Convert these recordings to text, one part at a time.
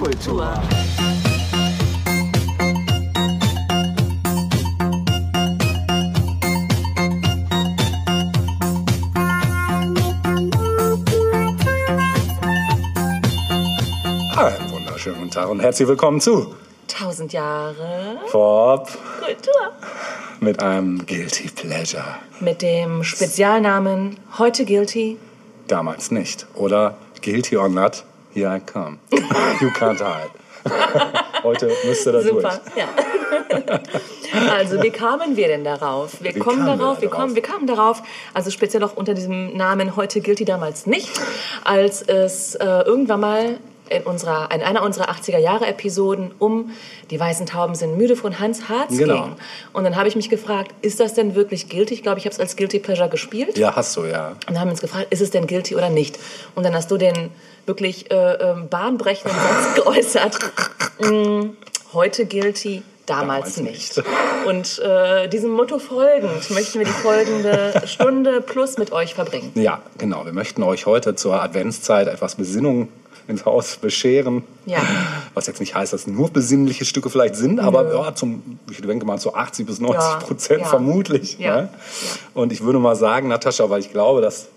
Popkultur. Einen wunderschönen guten Tag und herzlich willkommen zu Tausend Jahre Pop Kultur. mit einem Guilty Pleasure. Mit dem Spezialnamen Heute Guilty. Damals nicht. Oder Guilty or Not, here I come. You can't hide. Heute müsste das Super, durch. ja. Also, wie kamen wir denn darauf? Wir Wie kommen wir darauf, da wir, drauf? kommen, wir kamen darauf, also speziell auch unter diesem Namen Heute Guilty damals nicht, als es äh, irgendwann mal in, unserer, in einer unserer 80er-Jahre-Episoden um Die weißen Tauben sind müde von Hans Harz Genau. ging. Und dann habe ich mich gefragt, ist das denn wirklich guilty? Ich glaube, ich habe es als Guilty Pleasure gespielt. Ja, hast du, ja. Und dann haben wir uns gefragt, ist es denn guilty oder nicht? Und dann hast du den wirklich äh, ähm, bahnbrechenden Satz geäußert, mm, heute guilty, damals, Damals nicht. nicht. Und äh, diesem Motto folgend möchten wir die folgende Stunde plus mit euch verbringen. Ja, genau. Wir möchten euch heute zur Adventszeit etwas Besinnung ins Haus bescheren. Ja. Was jetzt nicht heißt, dass nur besinnliche Stücke vielleicht sind, aber ja, zum, ich denke mal zu 80 bis 90 Ja, Prozent ja. vermutlich. Ne? Und ich würde mal sagen, Natascha, weil ich glaube, dass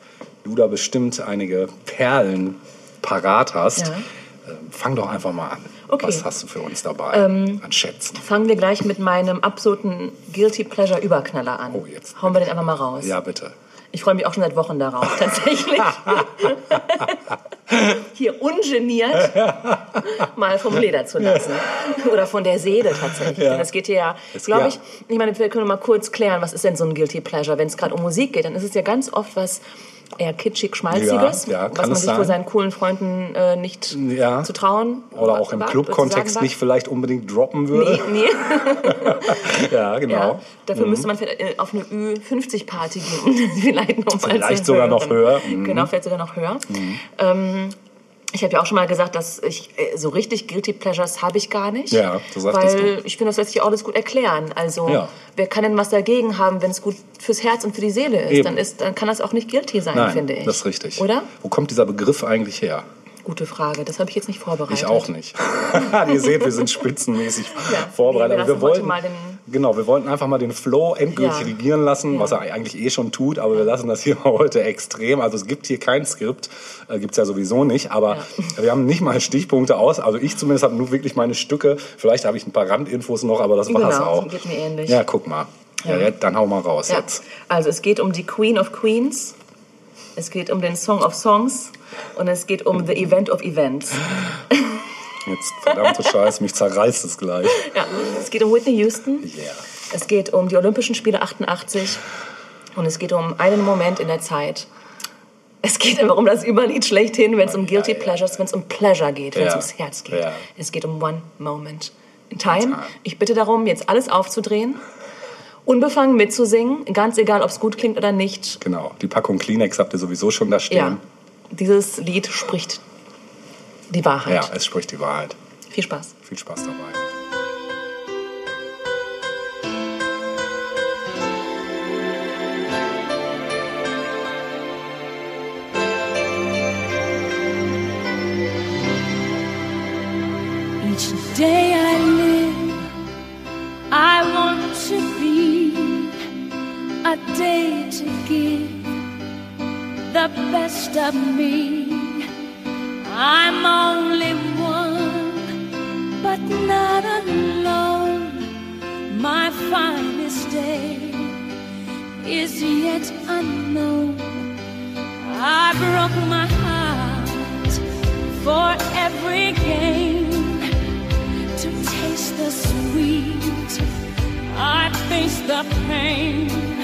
du da bestimmt einige Perlen parat hast, Ja. äh, fang doch einfach mal an. Okay. Ähm, Was hast du für uns dabei an Schätzen? Fangen wir gleich mit meinem absoluten Guilty Pleasure Überknaller an. Oh, jetzt. Hauen wir den einfach mal raus. Ja, bitte. Ich freue mich auch schon seit Wochen darauf, tatsächlich. Hier ungeniert mal vom Leder zu lassen. Oder von der Seele tatsächlich. Ja. Es geht hier ja, glaube ja. ich, ich meine, wir können mal kurz klären, was ist denn so ein Guilty Pleasure? Wenn es gerade um Musik geht, dann ist es ja ganz oft was eher kitschig-schmalziges, Ja, ja, kann was man sich vor sein. seinen coolen Freunden äh, nicht Ja. zu trauen Oder auch im Club-Kontext nicht vielleicht unbedingt droppen würde. Nee, nee. Ja, genau. Ja, dafür müsste man vielleicht, äh, auf eine Ü50-Party gehen. vielleicht noch Vielleicht sogar noch höher. Mhm. Genau, vielleicht sogar noch höher. Ähm, ich habe ja auch schon mal gesagt, dass ich äh, so richtig Guilty Pleasures habe ich gar nicht. Ja, das sagtest Weil du. ich finde, das lässt sich auch alles gut erklären. Also, Ja. wer kann denn was dagegen haben, wenn es gut fürs Herz und für die Seele ist? Eben. Dann, ist dann kann das auch nicht guilty sein, Nein, finde ich. das ist richtig. Oder? Wo kommt dieser Begriff eigentlich her? Gute Frage. Das habe ich jetzt nicht vorbereitet. Ich auch nicht. Ihr seht, wir sind spitzenmäßig Ja, vorbereitet. wir wir wollten, mal den- genau, wir wollten einfach mal den Flow endgültig Ja. regieren lassen, Ja. was er eigentlich eh schon tut. Aber wir lassen das hier heute extrem. Also es gibt hier kein Skript, äh, gibt's ja sowieso nicht. Aber wir haben nicht mal Stichpunkte aus. Also ich zumindest habe nur wirklich meine Stücke. Vielleicht habe ich ein paar Randinfos noch, aber das war's Genau, auch. geht mir ähnlich. Ja, guck mal. Ja. Ja. ja, dann hau mal raus Ja. jetzt. Also es geht um die Queen of Queens, es geht um den Song of Songs und es geht um The Event of Events. Jetzt, verdammte Scheiße, mich zerreißt es gleich. Ja, es geht um Whitney Houston, Yeah. es geht um die Olympischen Spiele 88 und es geht um einen Moment in der Zeit. Es geht einfach um das Überlied schlechthin, wenn es um Guilty. Pleasures, wenn es um Pleasure geht, wenn es Ja. ums Herz geht. Ja. Es geht um One Moment in Time. Time. Ich bitte darum, jetzt alles aufzudrehen, unbefangen mitzusingen, ganz egal, ob es gut klingt oder nicht. Genau. Die Packung Kleenex habt ihr sowieso schon da stehen. Ja, dieses Lied spricht die Wahrheit. Ja, es spricht die Wahrheit. Viel Spaß. Viel Spaß dabei. Each day I live, I want to be a day to give the best of me. Unknown. I broke my heart for every game to taste the sweet. I face the pain.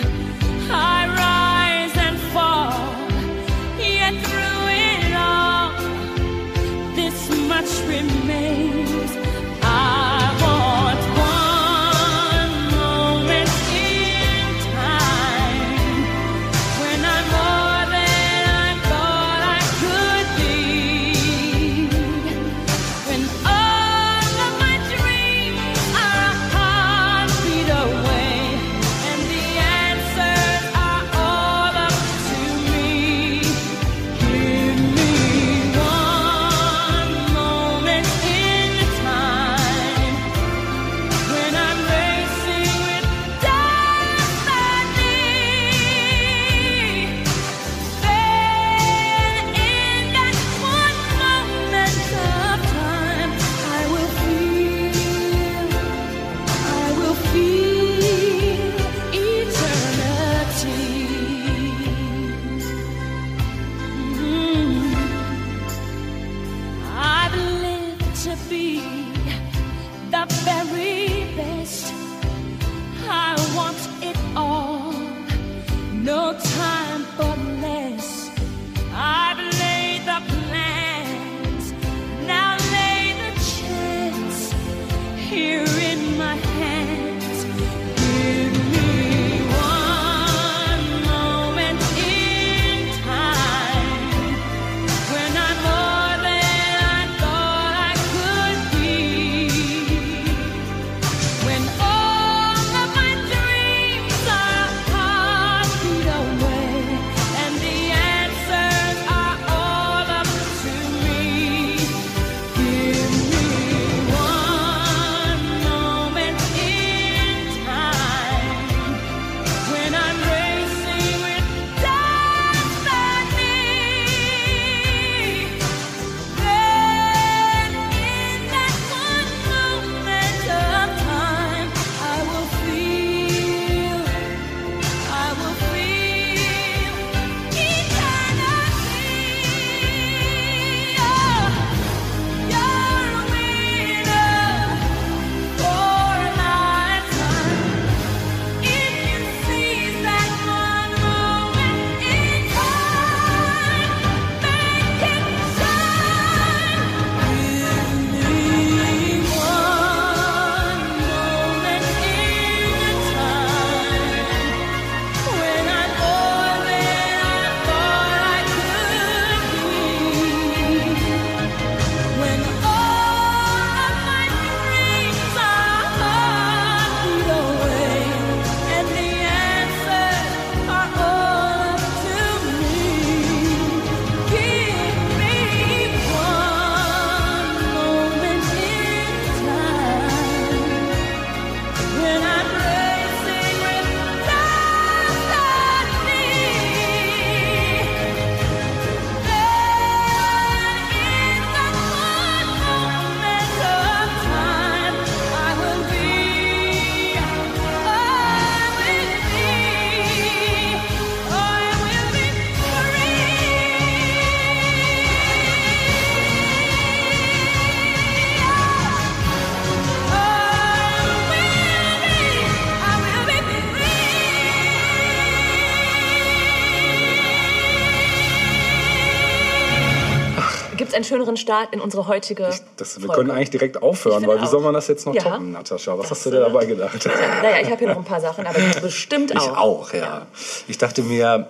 Schöneren Start in unsere heutige Das, wir Folge? können eigentlich direkt aufhören, Ich weil wie soll man das jetzt noch Ja. toppen, Natascha? Was Das, hast du dir äh, dabei gedacht? Naja, ich habe hier noch ein paar Sachen, aber bestimmt auch. Ich auch, ja. Ich dachte mir,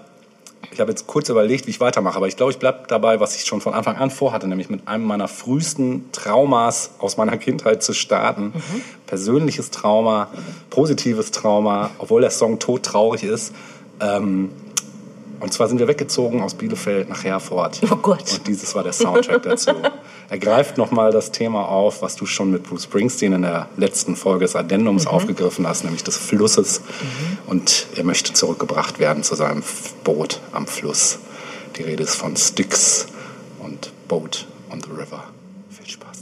ich habe jetzt kurz überlegt, wie ich weitermache, aber ich glaube, ich bleibe dabei, was ich schon von Anfang an vorhatte, nämlich mit einem meiner frühesten Traumas aus meiner Kindheit zu starten. Persönliches Trauma, positives Trauma, obwohl der Song todtraurig ist. Ähm, und zwar sind wir weggezogen aus Bielefeld nach Herford. Oh Gott. Und dieses war der Soundtrack dazu. Er greift nochmal das Thema auf, was du schon mit Bruce Springsteen in der letzten Folge des Addendums aufgegriffen hast, nämlich des Flusses. Und er möchte zurückgebracht werden zu seinem Boot am Fluss. Die Rede ist von Styx und Boat on the River. Viel Spaß.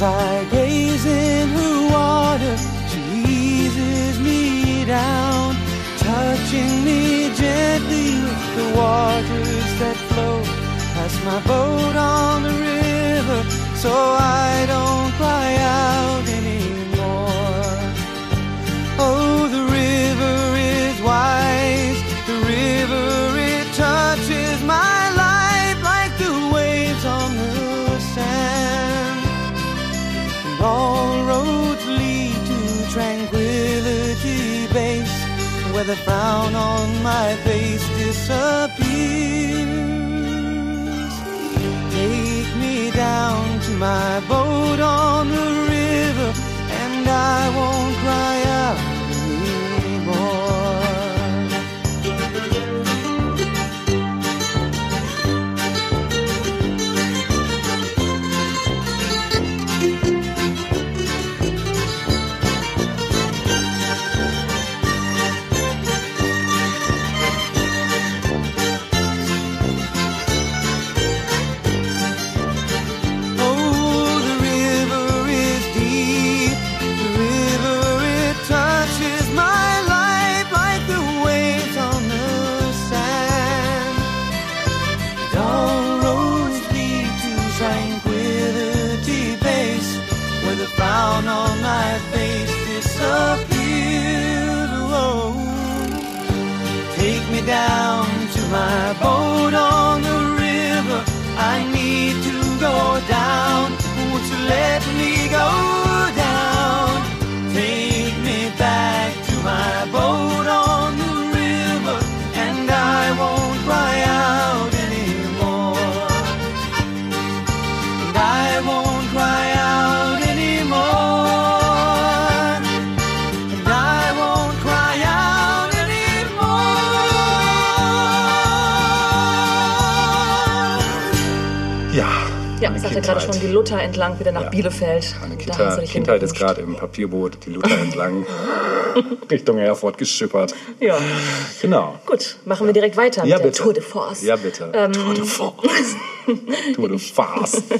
As I gaze in her water. She eases me down, touching me gently with the waters that flow past my boat on the river, so I don't cry out frown on my face disappears. Take me down to my boat on the river, and I won't Luther entlang wieder nach Ja. Bielefeld. Meine Kita Kindheit ist gerade im Papierboot, die Luther entlang, Richtung Herford geschippert. Ja, Genau. gut, machen wir direkt weiter Ja, mit der bitte. Tour de Force. Ja, bitte. Ähm, Tour de Force. Tour de Farce.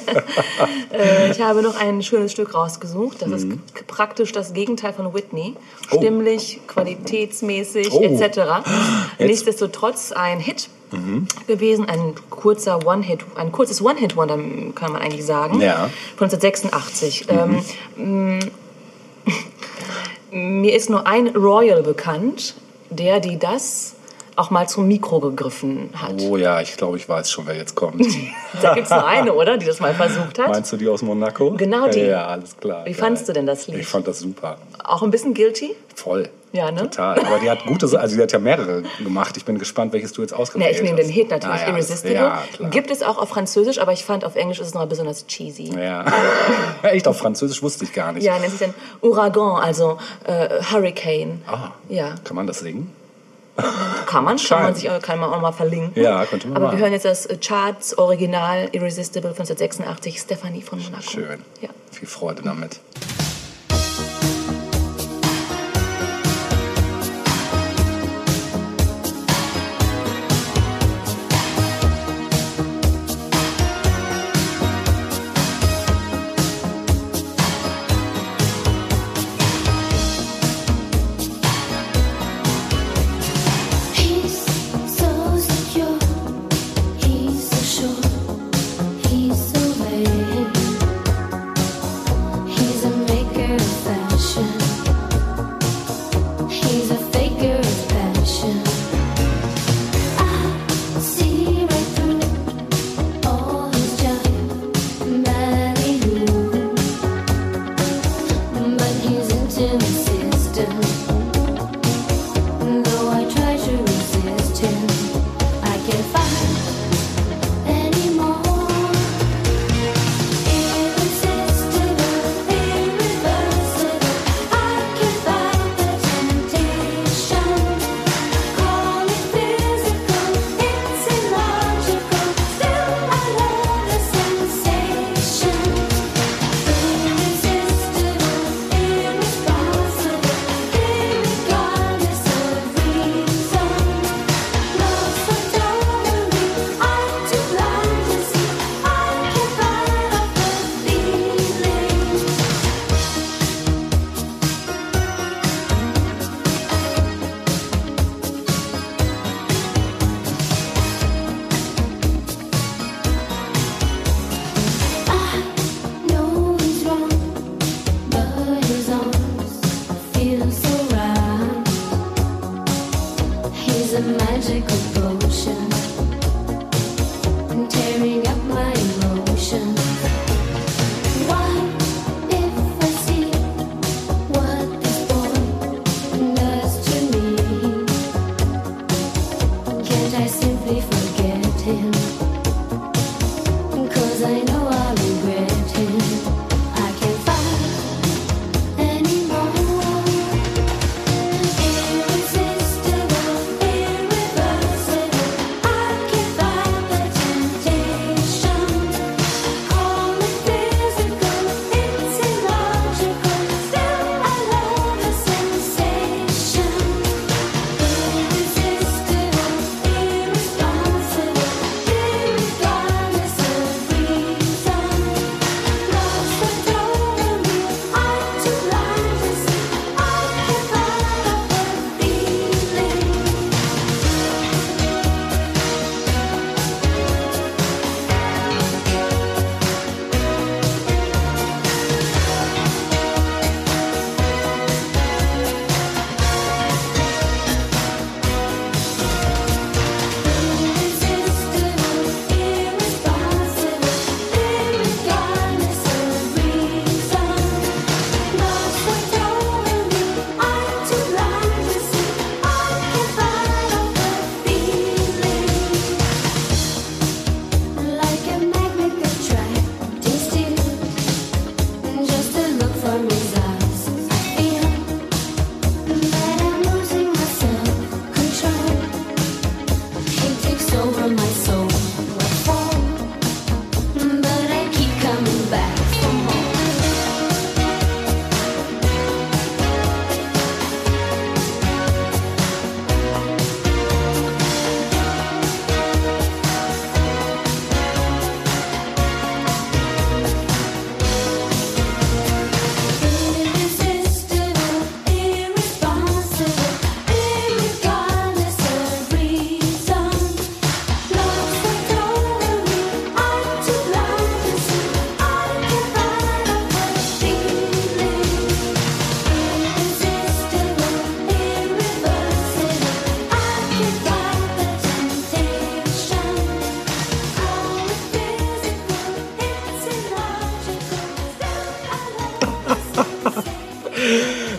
Äh, ich habe noch ein schönes Stück rausgesucht. Das Mhm. ist praktisch das Gegenteil von Whitney. Oh. Stimmlich, qualitätsmäßig Oh. etc. Jetzt-. Nichtsdestotrotz ein Hit gewesen, ein kurzer One-Hit, ein kurzes One-Hit-Wonder kann man eigentlich sagen. Ja. Mhm. Von 1986. Ähm, m- mir ist nur ein Royal bekannt, der die das auch mal zum Mikro gegriffen hat. Oh ja, ich glaube, ich weiß schon, wer jetzt kommt. Da gibt es nur eine, oder? Die das mal versucht hat. Meinst du die aus Monaco? Genau die. Ja, alles klar. Wie Geil. fandst du denn das Lied? Ich fand das super. Auch ein bisschen guilty? Voll. Ja, ne? Total. Aber die hat gute, also die hat ja mehrere gemacht. Ich bin gespannt, welches du jetzt ausgewählt Ja, ich nehme hast. den Hit natürlich, Ah, ja, Irresistible. Ja. Gibt es auch auf Französisch, aber ich fand auf Englisch ist es noch besonders cheesy. Ja. Echt, auf Französisch wusste ich gar nicht. Ja, nennt sich dann Ouragan, also äh, Hurricane. Ah, Ja. kann man das singen? Kann man, kann man, sich, kann man auch mal verlinken. Ja, könnte man Aber machen. wir hören jetzt das äh, Charts Original Irresistible von 1986, Stephanie von Monaco. Schön. Ja. Viel Freude damit.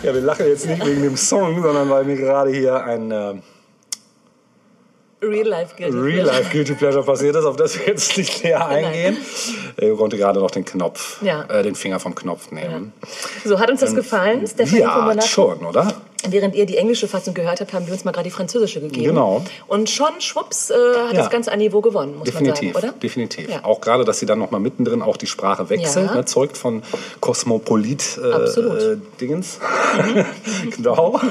Ja, wir lachen jetzt nicht wegen dem Song, sondern weil mir gerade hier ein, äh, Real Life Guilty Real Pleasure. Life Guilty Pleasure passiert ist, auf das wir jetzt nicht näher eingehen. Ich konnte gerade noch den Knopf, Ja. äh, den Finger vom Knopf nehmen. So, hat uns das gefallen, Stephanie von Ja, schon, oder? Während ihr die englische Fassung gehört habt, haben wir uns mal gerade die französische gegeben. Genau. Und schon, schwupps, äh, hat Ja. das Ganze an Niveau gewonnen, muss Definitiv, man sagen, oder? definitiv. Ja. Auch gerade, dass sie dann noch mal mittendrin auch die Sprache wechselt, Ja. ne, zeugt von Kosmopolit äh, Absolut. äh, Dingens. genau.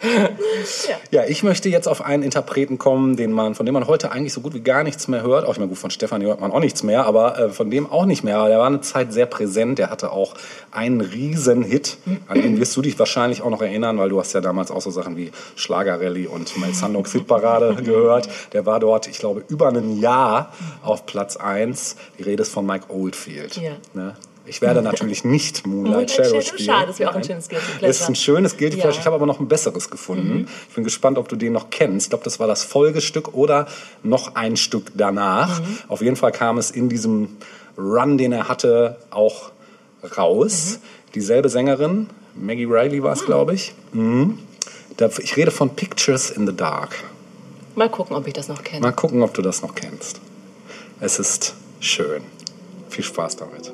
ja. ich möchte jetzt auf einen Interpreten kommen, den man, von dem man heute eigentlich so gut wie gar nichts mehr hört. Auch ich meine, gut, von Stefanie hört man auch nichts mehr, aber äh, von dem auch nicht mehr. Aber der war eine Zeit sehr präsent. Der hatte auch einen riesen Hit, an den wirst du dich wahrscheinlich auch noch erinnern, weil du hast ja damals auch so Sachen wie Schlagerrallye und Mel Sandok Hitparade gehört. Der war dort, ich glaube, über ein Jahr auf Platz 1. Die Rede ist von Mike Oldfield. Ja. Ne? Ich werde natürlich nicht Moonlight Shadow spielen. schade, das wäre auch ein schönes Guilty Pleasure. Ist ein schönes Guilty Pleasure. Ja. Ich habe aber noch ein besseres gefunden. Ich bin gespannt, ob du den noch kennst. Ich glaube, das war das Folgestück oder noch ein Stück danach. Mhm. Auf jeden Fall kam es in diesem Run, den er hatte, auch raus. Mhm. Dieselbe Sängerin, Maggie Riley war es, glaube ich. Mhm. Ich rede von Pictures in the Dark. Mal gucken, ob ich das noch kenne. Mal gucken, ob du das noch kennst. Es ist schön. Viel Spaß damit.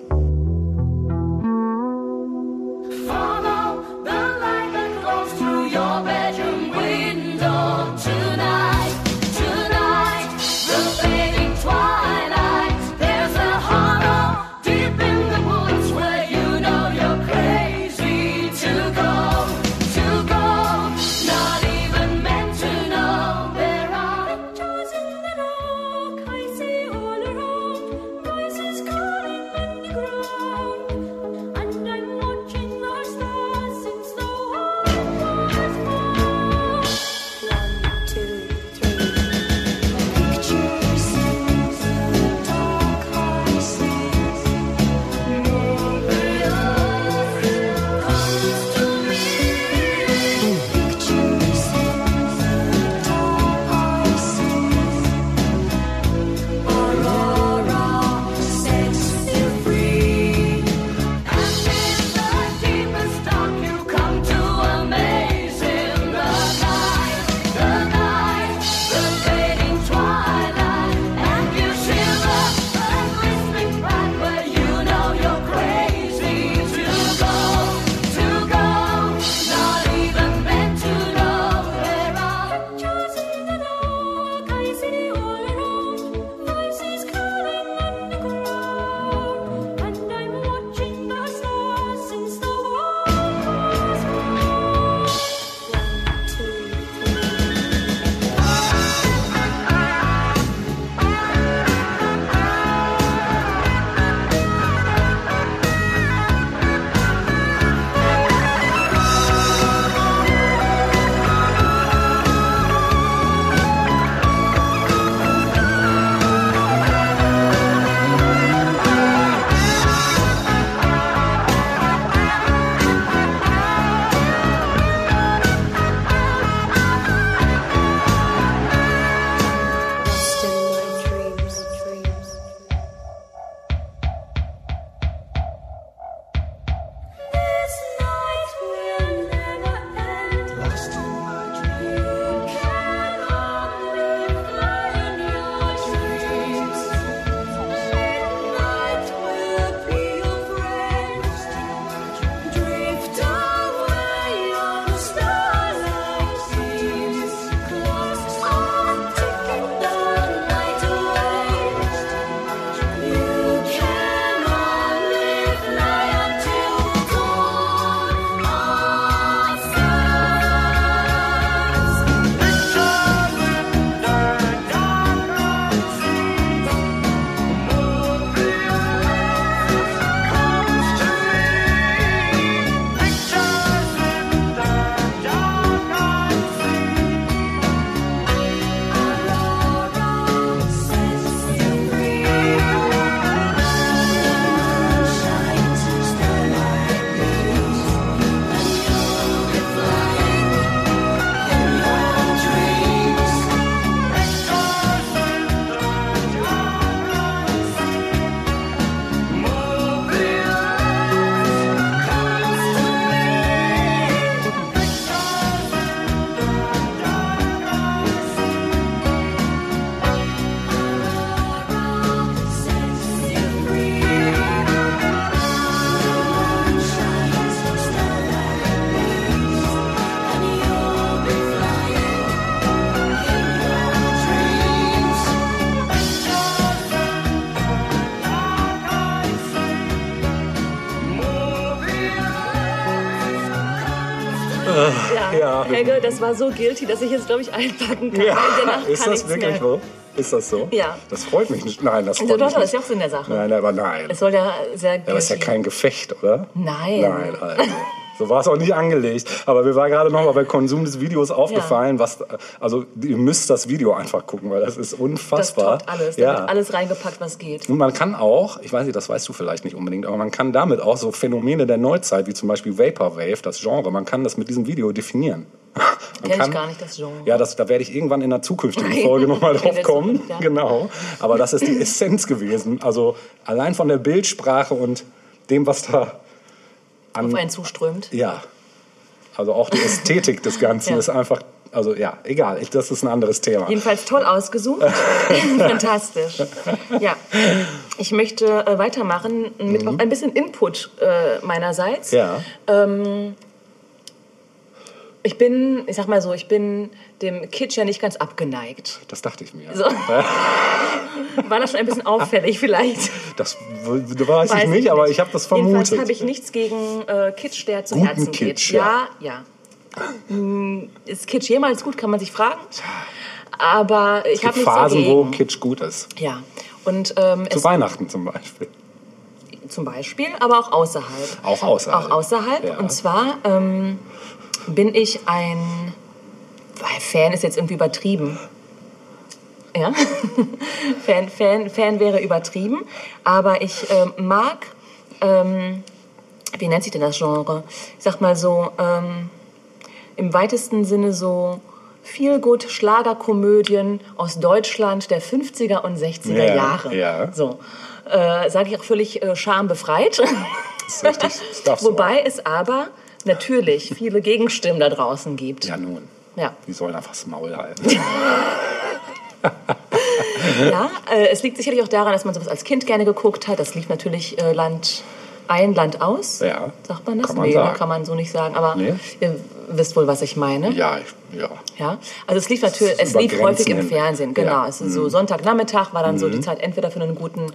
Ja. Das war so guilty, dass ich jetzt, glaube ich, einpacken kann. Ja, ist kann das wirklich mehr. so? Ist das so? Ja. Das freut mich nicht. Nein, das freut Also, mich doch, nicht. ist ja auch Sinn der Sache. Nein, aber nein. Es soll ja sehr guilty. Aber es ist ja kein Gefecht, oder? Nein. Nein, also. So war es auch nicht angelegt. Aber mir war gerade noch mal beim Konsum des Videos aufgefallen, was, also ihr müsst das Video einfach gucken, weil das ist Das unfassbar. toppt alles. Da Ja. wird alles reingepackt, was geht. Und man kann auch, ich weiß nicht, das weißt du vielleicht nicht unbedingt, aber man kann damit auch so Phänomene der Neuzeit, wie zum Beispiel Vaporwave, das Genre, man kann das mit diesem Video definieren. Man Kenn ich gar nicht, das Genre. Ja, das, da werde ich irgendwann in einer zukünftigen. Folge nochmal drauf der kommen. Zukunft, ja. Genau. Aber das ist die Essenz gewesen. Also allein von der Bildsprache und dem, was da Auf einen zuströmt. ja. Also auch die Ästhetik des Ganzen Ja. ist einfach, also ja, egal, das ist ein anderes Thema. Jedenfalls toll ausgesucht. Fantastisch. Ja. Ich möchte äh, weitermachen mit auch ein bisschen Input äh, meinerseits. Mhm. Ja. Ich bin, ich sag mal so, ich bin dem Kitsch ja nicht ganz abgeneigt. Das dachte ich mir. So. War das schon ein bisschen auffällig vielleicht? Das w- weiß, ich Weiß nicht, aber ich habe das Jedenfalls vermutet. habe ich nichts gegen äh, Kitsch, der zu Guten Herzen Kitsch, geht. Ja, ja. Hm, Ist Kitsch jemals gut, kann man sich fragen. Aber ich es habe gibt nichts Phasen, wo dagegen. Kitsch gut ist. Ja. Und ähm, Zu Weihnachten zum Beispiel. zum Beispiel, aber auch außerhalb. Auch außerhalb. Auch außerhalb. Ja. Und zwar ähm, bin ich ein Fan ist jetzt irgendwie übertrieben. Ja, Fan, Fan, Fan wäre übertrieben, aber ich ähm, mag, ähm, wie nennt sich denn das Genre? Ich sag mal so, ähm, im weitesten Sinne so viel gut Schlagerkomödien aus Deutschland der 50er und 60er Ja, Jahre. ja. So. Äh, Sage ich auch völlig äh, schambefreit. Das ist richtig. Das Wobei es aber natürlich viele Gegenstimmen da draußen gibt. Ja, nun. Ja. Die sollen einfach das Maul halten. Ja, äh, es liegt sicherlich auch daran, dass man sowas als Kind gerne geguckt hat. Das lief natürlich äh, Land ein, Land aus. Ja. Sagt man das? Kann man nee, sagen. kann man so nicht sagen. Aber Nee. ihr wisst wohl, was ich meine. ja, ich, ja. Ja, also es lief natürlich, es lief häufig im. Fernsehen, genau. Ja. Mhm. Es ist so Sonntagnachmittag war dann so die Zeit entweder für einen guten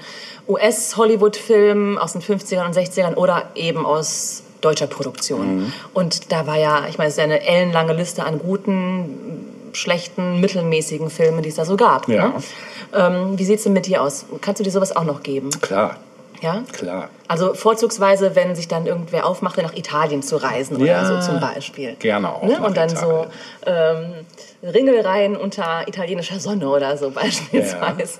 US-Hollywood-Film aus den 50ern und 60ern oder eben aus deutscher Produktion. Mhm. Und da war ja, ich meine, es ist ja eine ellenlange Liste an guten, schlechten, mittelmäßigen Filmen, die es da so gab. Ja. Ne? Ähm, wie sieht's denn mit dir aus? Kannst du dir sowas auch noch geben? Klar, Ja? klar. Also vorzugsweise, wenn sich dann irgendwer aufmachte, nach Italien zu reisen oder Ja, so zum Beispiel. gerne auch Ne? Und dann so Italien. ähm, Ringelreihen unter italienischer Sonne oder so beispielsweise.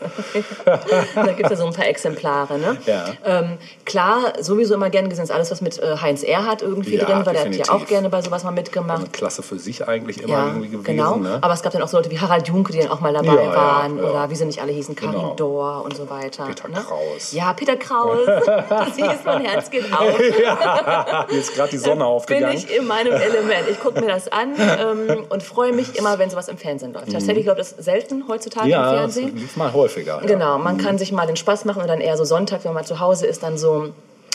da gibt es ja so ein paar Exemplare. Ne? Ja. Ähm, klar, sowieso immer gern gesehen ist alles, was mit äh, Heinz Erhardt irgendwie Ja, drin war. Der hat ja definitiv. auch gerne bei sowas mal mitgemacht. Eine Klasse für sich eigentlich immer Ja, irgendwie gewesen. genau. Ne? Aber es gab dann auch so Leute wie Harald Junke, die dann auch mal dabei Ja, ja, waren. ja. Oder wie sie nicht alle hießen, Karin Genau. Dor und so weiter. Peter ne? Kraus. Ja, Peter Kraus. das hieß, mein Herz geht auf. Hier ist gerade die Sonne bin aufgegangen. ich in meinem Element. Ich gucke mir das an ähm, und freue mich immer, wenn sowas im Fernsehen läuft. Tatsächlich läuft das selten heutzutage im Mhm. ja, das Fernsehen. lief mal häufiger. Ja. Genau, man kann sich mal den Spaß machen und dann eher so Sonntag, wenn man zu Hause ist, dann so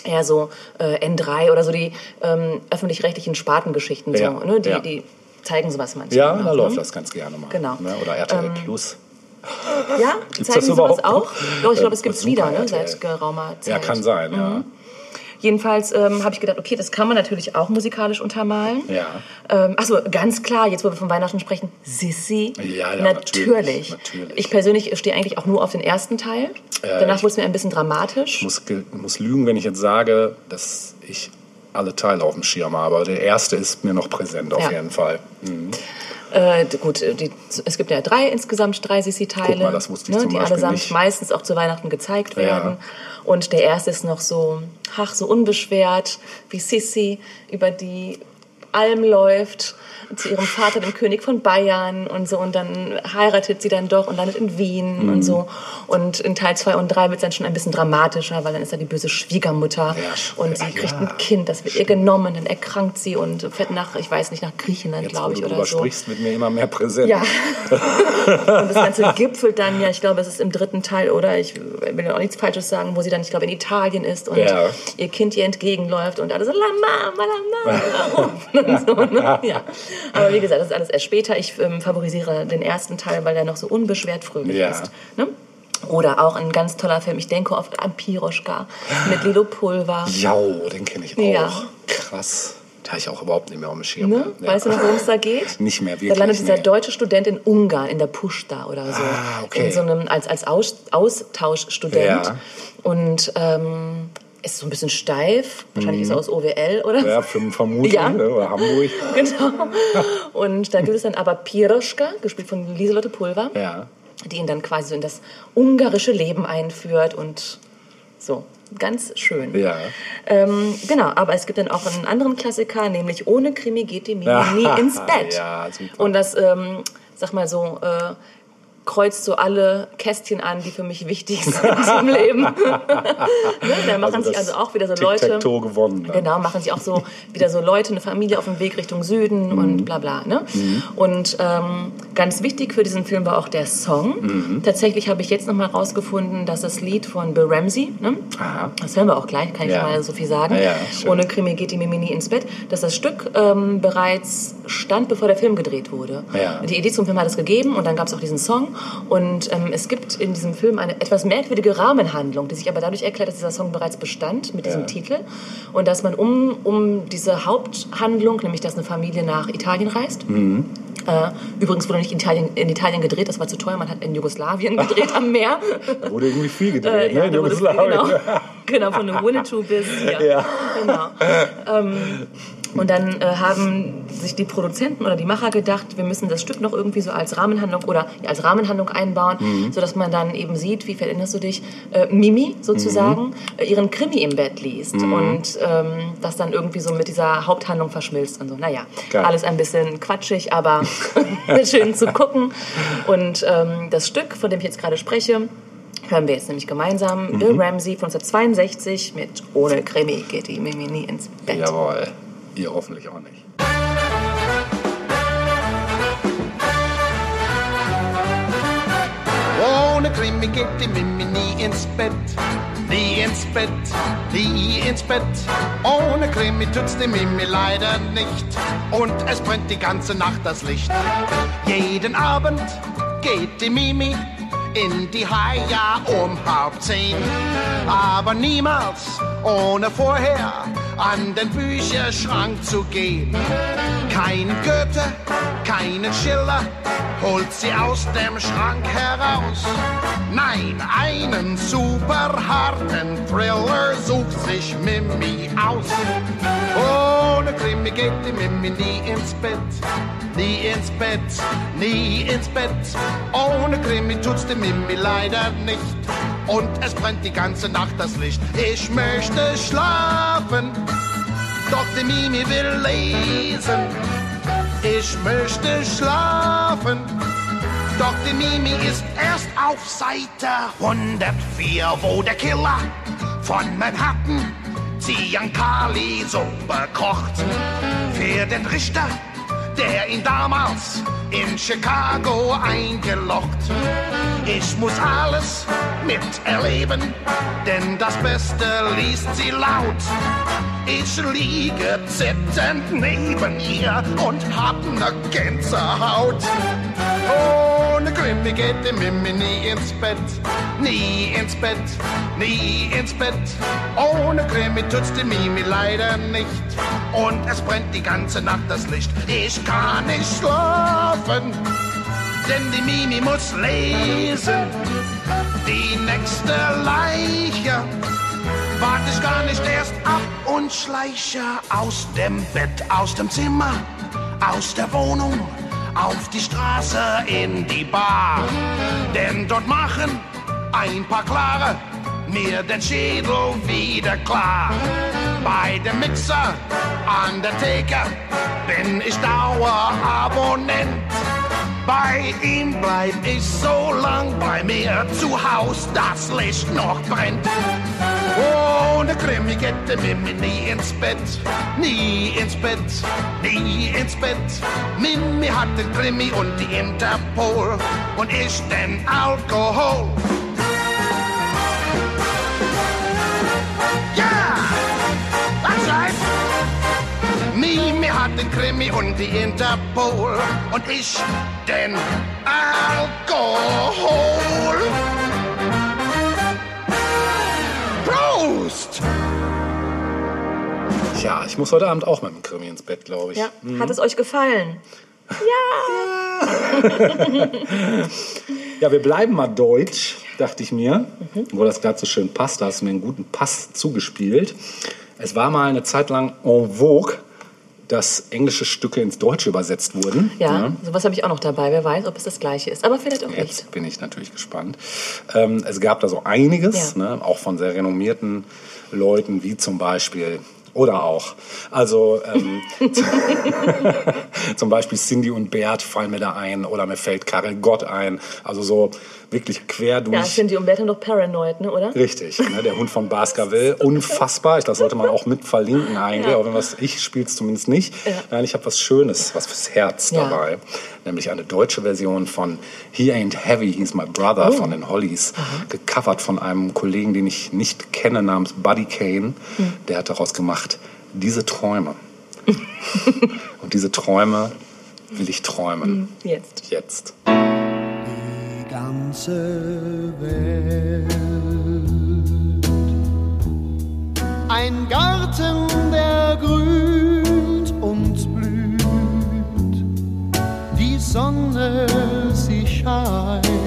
eher so äh, N3 oder so die ähm, öffentlich-rechtlichen Spartengeschichten. So, Ja, ne? die, ja. die zeigen sowas manchmal. Ja, da ne? läuft das ganz gerne mal. Genau. Ne? Oder RTL Plus. Ja, Gibt's zeigen das Sie sowas überhaupt auch? Doch, ich glaube, Äh, es gibt es wieder, ne? Seit geraumer Zeit. Ja, kann sein, ja. Jedenfalls ähm, habe ich gedacht, okay, das kann man natürlich auch musikalisch untermalen. Ja. Ähm, achso, ganz klar, jetzt wo wir von Weihnachten sprechen, Sissi. Ja, ja, natürlich. natürlich, natürlich. Ich persönlich stehe eigentlich auch nur auf den ersten Teil. Danach ich- wurde es mir ein bisschen dramatisch. Ich muss, muss lügen, wenn ich jetzt sage, dass ich alle Teile auf dem Schirm habe. Aber der erste ist mir noch präsent, auf Ja. jeden Fall. Mhm. Äh, gut, äh, die, es gibt ja drei insgesamt, drei Sissi-Teile. Guck mal, das wusste ich zum Die Beispiel allesamt nicht. meistens auch zu Weihnachten gezeigt Ja. werden. Und der erste ist noch so, ach, so unbeschwert, wie Sissi über die Alm läuft zu ihrem Vater, dem König von Bayern und so. Und dann heiratet sie dann doch und landet in Wien Mhm. und so. Und in Teil 2 und 3 wird es dann schon ein bisschen dramatischer, weil dann ist da die böse Schwiegermutter Ja, und sie ja. kriegt ein Kind, das wird ihr genommen, dann erkrankt sie und fährt nach, ich weiß nicht, nach Griechenland, glaube ich, du oder so. sprichst, wird mir immer mehr präsent. Ja. und das Ganze gipfelt dann ja, ich glaube, es ist im dritten Teil, oder? Ich will ja auch nichts Falsches sagen, wo sie dann, ich glaube, in Italien ist und Ja. ihr Kind ihr entgegenläuft und alle so, la Mama, la Mama. und so, ne? ja. Aber wie gesagt, das ist alles erst später. Ich ähm, favorisiere den ersten Teil, weil der noch so unbeschwert fröhlich Ja. ist. Ne? Oder auch ein ganz toller Film, ich denke oft an Piroschka mit Lilo Pulver. Ja, den kenne ich auch. Ja. Krass. habe ich auch überhaupt nicht mehr auf dem Schirm. Ne? Ja. Weißt du noch, worum es da geht? Nicht mehr, Da wirklich. landet dieser nee. deutsche Student in Ungarn, in der Pushta oder so. Ah, okay. In so einem, als, als Aus, Austauschstudent. Ja. Und ähm, ist so ein bisschen steif. Wahrscheinlich ist er aus OWL oder Mhm. Ja, für, vermutlich, Ja. ne, oder Hamburg. Genau. Und da gibt es dann aber Piroschka, gespielt von Lieselotte Pulver, Ja. die ihn dann quasi so in das ungarische Leben einführt und so. Ganz schön. Ja. Ähm, genau, aber es gibt dann auch einen anderen Klassiker, nämlich ohne Krimi geht die Mimi nie ins Bett. Ja, super. Und das, ähm, sag mal so, äh, kreuzt so alle Kästchen an, die für mich wichtig sind im Leben. ne? Da machen sich das also auch wieder so Leute. Gewonnen. dann. Genau, machen sich auch so wieder so Leute, eine Familie auf dem Weg Richtung Süden Mhm. und bla bla. Ne? Und ähm, ganz wichtig für diesen Film war auch der Song. Mhm. Tatsächlich habe ich jetzt nochmal rausgefunden, dass das Lied von Bill Ramsey, ne? Das hören wir auch gleich, kann ich Ja. mal so viel sagen. Ja, ja. Ohne Krimi geht die Mimi nie ins Bett, dass das Stück ähm, bereits stand, bevor der Film gedreht wurde. Die Idee zum Film hat es gegeben und dann gab es auch diesen Song. Und ähm, es gibt in diesem Film eine etwas merkwürdige Rahmenhandlung, die sich aber dadurch erklärt, dass dieser Song bereits bestand mit diesem Ja. Titel. Und dass man um, um diese Haupthandlung, nämlich dass eine Familie nach Italien reist, Mhm. äh, übrigens wurde nicht in Italien, in Italien gedreht, das war zu teuer, man hat in Jugoslawien gedreht am Meer. Da wurde irgendwie viel Äh, gedreht, ne? in da wurde- Jugoslawien. Genau, genau, von Winnetou bis hier. Ja. Genau. Ähm, und dann äh, haben sich die Produzenten oder die Macher gedacht, wir müssen das Stück noch irgendwie so als Rahmenhandlung oder ja, als Rahmenhandlung einbauen, Mhm. sodass man dann eben sieht, wie erinnerst du dich, äh, Mimi sozusagen Mhm. äh, ihren Krimi im Bett liest und ähm, das dann irgendwie so mit dieser Haupthandlung verschmilzt und so. Naja, Geil. alles ein bisschen quatschig, aber schön zu gucken. Und ähm, das Stück, von dem ich jetzt gerade spreche, hören wir jetzt nämlich gemeinsam. Mhm. Bill Ramsey von 1962 mit Ohne Krimi geht die Mimi nie ins Bett. Jawohl. Ihr hoffentlich auch nicht. Ohne Krimi geht die Mimi nie ins Bett. Nie ins Bett, nie ins Bett. Ohne Krimi tut's die Mimi leider nicht. Und es brennt die ganze Nacht das Licht. Jeden Abend geht die Mimi in die Haia um halb zehn. Aber niemals ohne vorher an den Bücherschrank zu gehen. Kein Goethe, keinen Schiller holt sie aus dem Schrank heraus. Nein, einen super harten Thriller sucht sich Mimi aus. Ohne Krimi geht die Mimi nie ins Bett. Nie ins Bett, nie ins Bett. Ohne Krimi tut's die Mimi leider nicht. Und es brennt die ganze Nacht das Licht. Ich möchte schlafen, doch die Mimi will lesen. Ich möchte schlafen, doch die Mimi ist erst auf Seite 104, wo der Killer von Manhattan Ziankali Suppe kocht. Für den Richter, der ihn damals in Chicago eingeloggt. Ich muss alles miterleben, denn das Beste liest sie laut. Ich liege zitternd neben ihr und hab ne Gänsehaut. Ohne Krimi geht die Mimi nie ins Bett, nie ins Bett, nie ins Bett. Ohne Krimi tut's die Mimi leider nicht. Und es brennt die ganze Nacht das Licht. Ich kann nicht schlafen, denn die Mimi muss lesen. Die nächste Leiche warte ich gar nicht erst ab und schleiche aus dem Bett, aus dem Zimmer, aus der Wohnung, auf die Straße in die Bar. Denn dort machen ein paar Klare mir den Schädel wieder klar. Bei dem Mixer an der Theke bin ich Dauerabonnent. Bei ihm bleib ich so lang bei mir zu Haus, das Licht noch brennt. Ohne Krimi geht die Mimi nie ins Bett, nie ins Bett, nie ins Bett. Mimi hat den Krimi und die Interpol und ich den Alkohol. Mimi hat den Krimi und die Interpol und ich den Alkohol. Prost! Ja, ich muss heute Abend auch mit dem Krimi ins Bett, glaube ich. Ja. Hat es euch gefallen? Ja, wir bleiben mal deutsch, dachte ich mir. Mhm. Wo das gerade so schön passt, da hast du mir einen guten Pass zugespielt. Es war mal eine Zeit lang en vogue, dass englische Stücke ins Deutsche übersetzt wurden. Ja, sowas habe ich auch noch dabei. Wer weiß, ob es das gleiche ist. Aber vielleicht auch nicht. Jetzt bin ich natürlich gespannt. Ähm, es gab da so einiges, Ja. ne, auch von sehr renommierten Leuten, wie zum Beispiel oder auch. Also ähm, zum Beispiel Cindy und Bert fallen mir da ein oder mir fällt Karel Gott ein. Also so wirklich quer durch. Ja, Cindy und Bert haben doch Paranoid, ne, oder? Richtig, ne, der Hund von Baskerville, unfassbar. Ich, das sollte man auch mit verlinken eigentlich, Ja. auch wenn was ich spiele es zumindest nicht. Ja. Nein, ich habe was Schönes, was fürs Herz Ja. dabei, nämlich eine deutsche Version von He Ain't Heavy, He's My Brother Oh. von den Hollies, gecovert von einem Kollegen, den ich nicht kenne, namens Buddy Kane. Hm. Der hat daraus gemacht diese Träume. Und diese Träume will ich träumen. Jetzt. Jetzt. Ganze Welt. Ein Garten, der grünt und blüht, die Sonne, sie scheint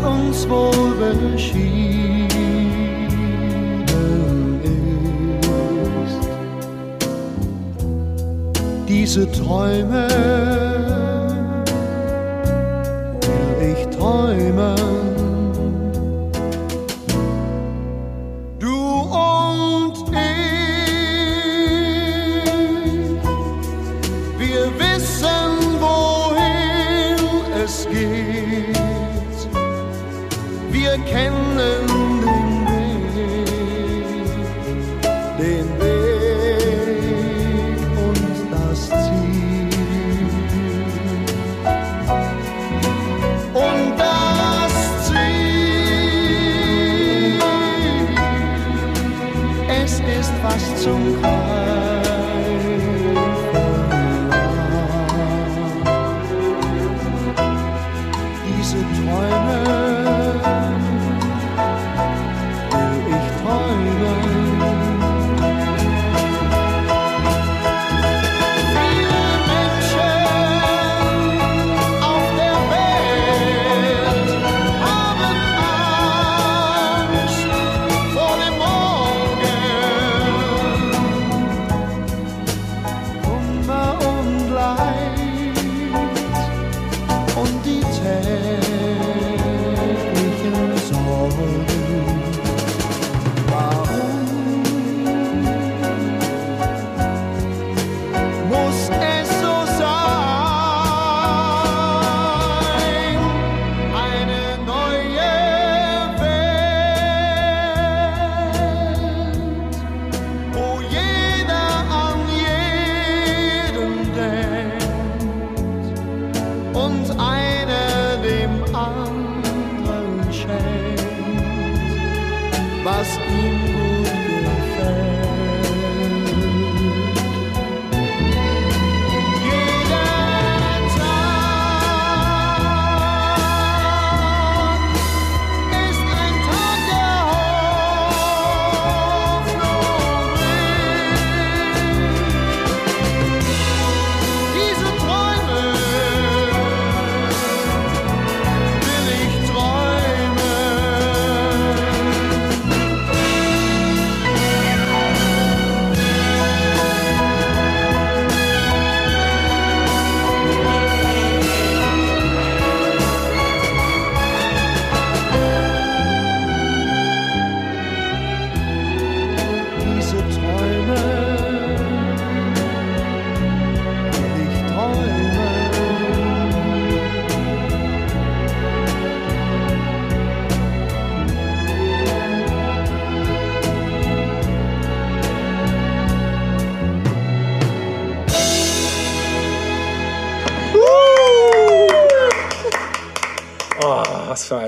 uns wohl beschieden ist. Diese Träume will ich träumen.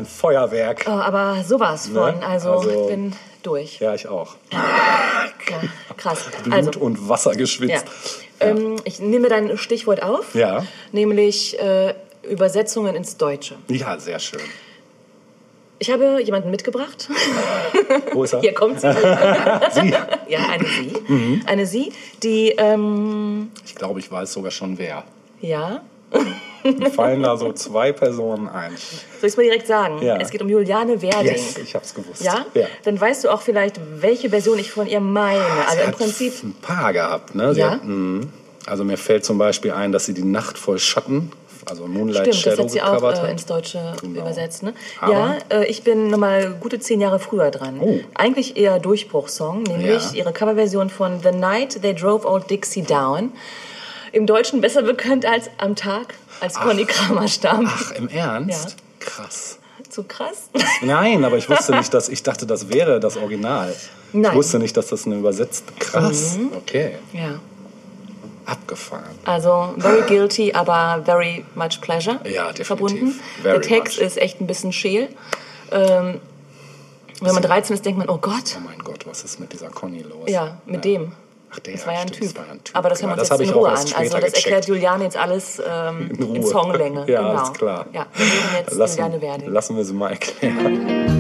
Ein Feuerwerk. Oh, aber sowas von. Ne? Also, Also- ich bin durch. Ja, ich auch. Ja. krass. Blut Also, und Wasser ja. geschwitzt. Ähm, ich nehme dein Stichwort auf, Ja. nämlich äh, Übersetzungen ins Deutsche. Ja, sehr schön. Ich habe jemanden mitgebracht. Wo ist er? Hier kommt sie. Sie. Ja, eine Sie. Mhm. Eine Sie, die, ähm, Ich glaube, ich weiß sogar schon wer. ja, Mir fallen da so zwei Personen ein. soll ich es mal direkt sagen? Ja. Es geht um Juliane Werding. Yes, ich hab's gewusst. Ja? ja. Dann weißt du auch vielleicht, welche Version ich von ihr meine. Also Sie im hat Prinzip, ein paar gehabt, ne? Sie Ja? Hat, also mir fällt zum Beispiel ein, dass sie die Nacht voll Schatten, also Moonlight stimmt, das Shadow hat sie auch äh, ins Deutsche Genau. übersetzt. Ne? Ja, äh, ich bin nochmal gute zehn Jahre früher dran. Oh. Eigentlich eher Durchbruchssong, nämlich Ja. ihre Coverversion von The Night They Drove Old Dixie Down. Im Deutschen besser bekannt als Am Tag, als Conny Kramer starb. Ach, im Ernst? Ja. Krass. Zu krass? Nein, aber ich wusste nicht, dass ich dachte, das wäre das Original. Nein. Ich wusste nicht, dass das eine übersetzt. Krass. Okay. Ja. Abgefahren. Also very guilty, aber very much pleasure Ja, definitiv. verbunden. Very Der Text much. ist echt ein bisschen scheel. Ähm, wenn man 13 ist, denkt man, oh Gott, Oh mein Gott, was ist mit dieser Conny los? ja, mit dem. Ach, der, Das war ja ein, typ. war ein Typ. Aber das hören Ja, wir uns jetzt in Ruhe an. Also das gecheckt. erklärt Juliane jetzt alles ähm, In in. Songlänge. Ja, genau. alles klar. Ja, wir hören jetzt Lassen, Juliane Werding. lassen wir sie mal erklären.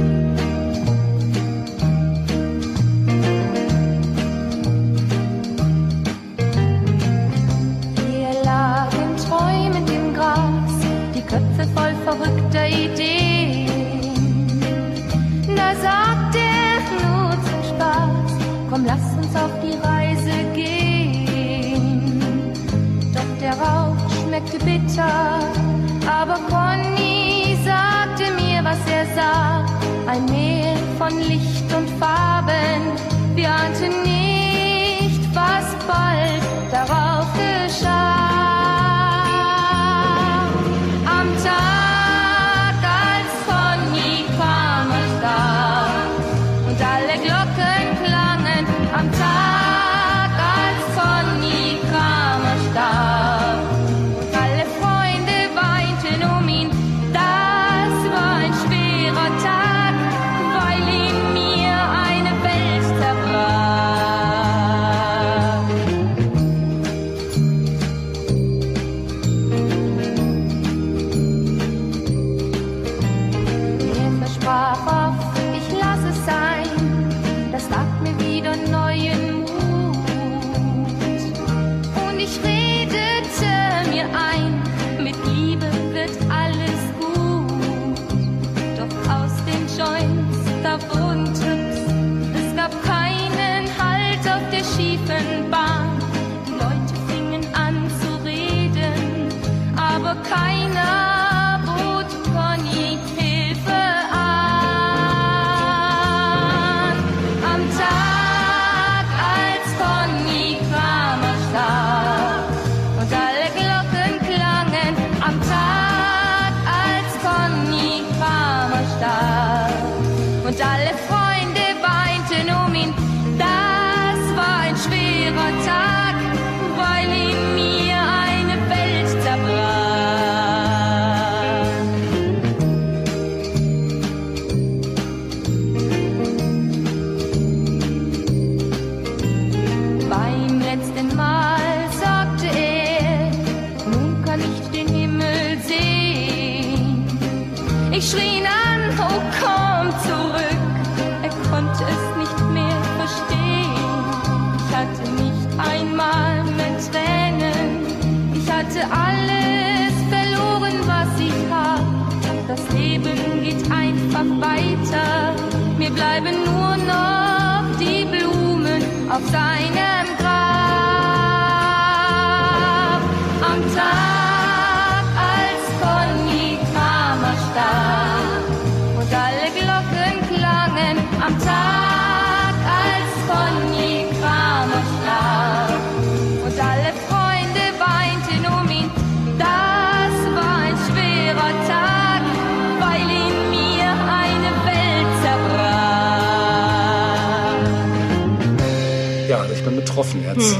jetzt.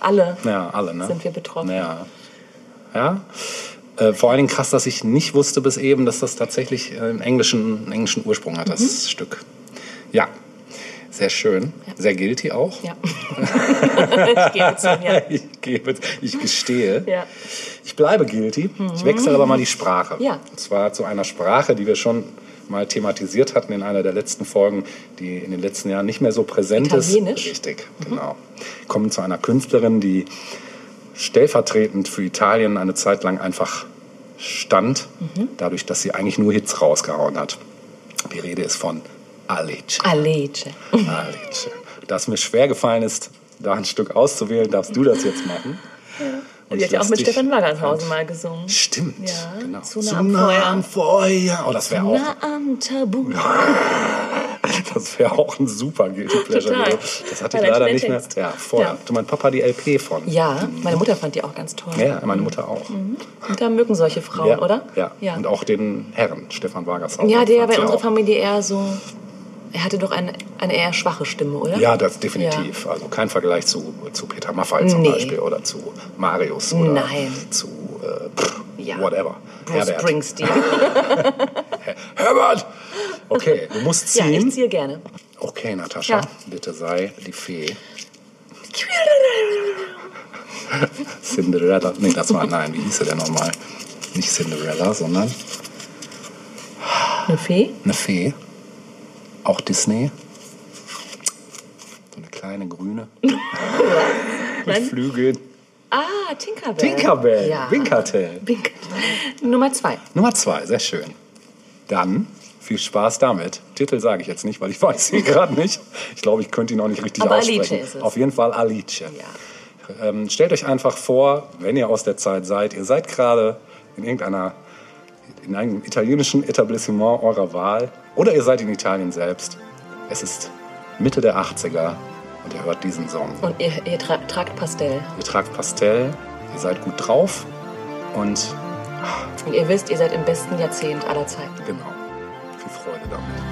Alle Ja, alle, ne? sind wir betroffen. Ja. Ja. Äh, vor allen Dingen krass, dass ich nicht wusste bis eben, dass das tatsächlich äh, einen englischen, einen englischen Ursprung hat, das Mhm. Stück. Ja. Sehr schön. Sehr guilty auch. Ja. ich gebe zu, ja. Ich, gebe, ich gestehe. Ja. Mhm. Ich bleibe guilty. Ich wechsle aber mal die Sprache. Ja. Und zwar zu einer Sprache, die wir schon mal thematisiert hatten in einer der letzten Folgen, die in den letzten Jahren nicht mehr so präsent Italienisch? ist. Richtig, genau. Kommen zu einer Künstlerin, die stellvertretend für Italien eine Zeit lang einfach stand, Mhm. dadurch, dass sie eigentlich nur Hits rausgehauen hat. Die Rede ist von Alice. Alece. Alice. Da es mir schwer gefallen ist, da ein Stück auszuwählen, darfst du das jetzt machen. Und Die hat ja auch mit Stefan Wagershausen mal gesungen. Stimmt, Ja, genau. zu nah am Feuer. am Feuer. Oh, das wäre auch, Na am Tabu. das wär auch ein super Guilty Pleasure. Total. Das hatte ich Weil er leider nicht mehr. Ja, vorher. Ja. Hatte mein Papa die LP von. Ja, meine Mutter fand die auch ganz toll. Ja, meine Mutter auch. Und da mögen solche Frauen, ja, oder? Ja. ja. Und auch den Herrn, Stefan Wagershausen. Ja, der bei unserer. Familie eher so. Er hatte doch eine, eine eher schwache Stimme, oder? Ja, das definitiv. Also kein Vergleich zu, zu Peter Maffay zum Nee. Beispiel oder zu Marius oder Nein. zu äh, pff, Ja. whatever. Bruce Herbert. Springsteen. Herbert! Okay, du musst ja, ziehen. ich ziehe gerne. okay, Natascha, Ja. bitte sei die Fee. Cinderella. Nee, das war, nein, wie hieß er denn nochmal? Nicht Cinderella, sondern Eine Fee? eine Fee. Auch Disney. So eine kleine grüne. Mit. Flügeln. Ah, Tinkerbell. Tinkerbell. Ja. Winkertell. Winker. Nummer zwei. Nummer zwei, sehr schön. Dann viel Spaß damit. Titel sage ich jetzt nicht, weil ich weiß ihn gerade nicht. Ich glaube, ich könnte ihn auch nicht richtig Aber aussprechen. Alice ist es. Auf jeden Fall Alice. Ähm, stellt euch einfach vor, wenn ihr aus der Zeit seid, ihr seid gerade in irgendeiner in einem italienischen Etablissement eurer Wahl oder ihr seid in Italien selbst. Es ist Mitte der 80er und ihr hört diesen Song. Und ihr, ihr tra tragt Pastell. Ihr tragt Pastell, ihr seid gut drauf und Und ihr wisst, ihr seid im besten Jahrzehnt aller Zeiten. genau, viel Freude damit.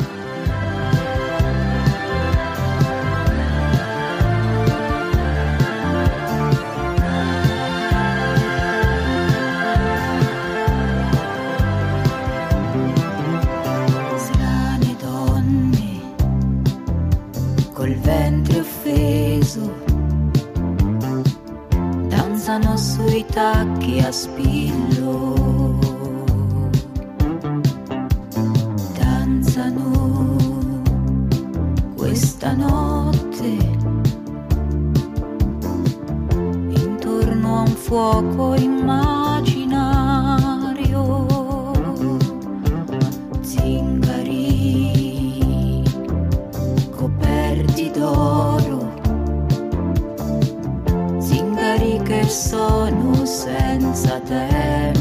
Danzano sui tacchi a spillo. Danzano questa notte intorno a un fuoco immaginario sono senza tempo.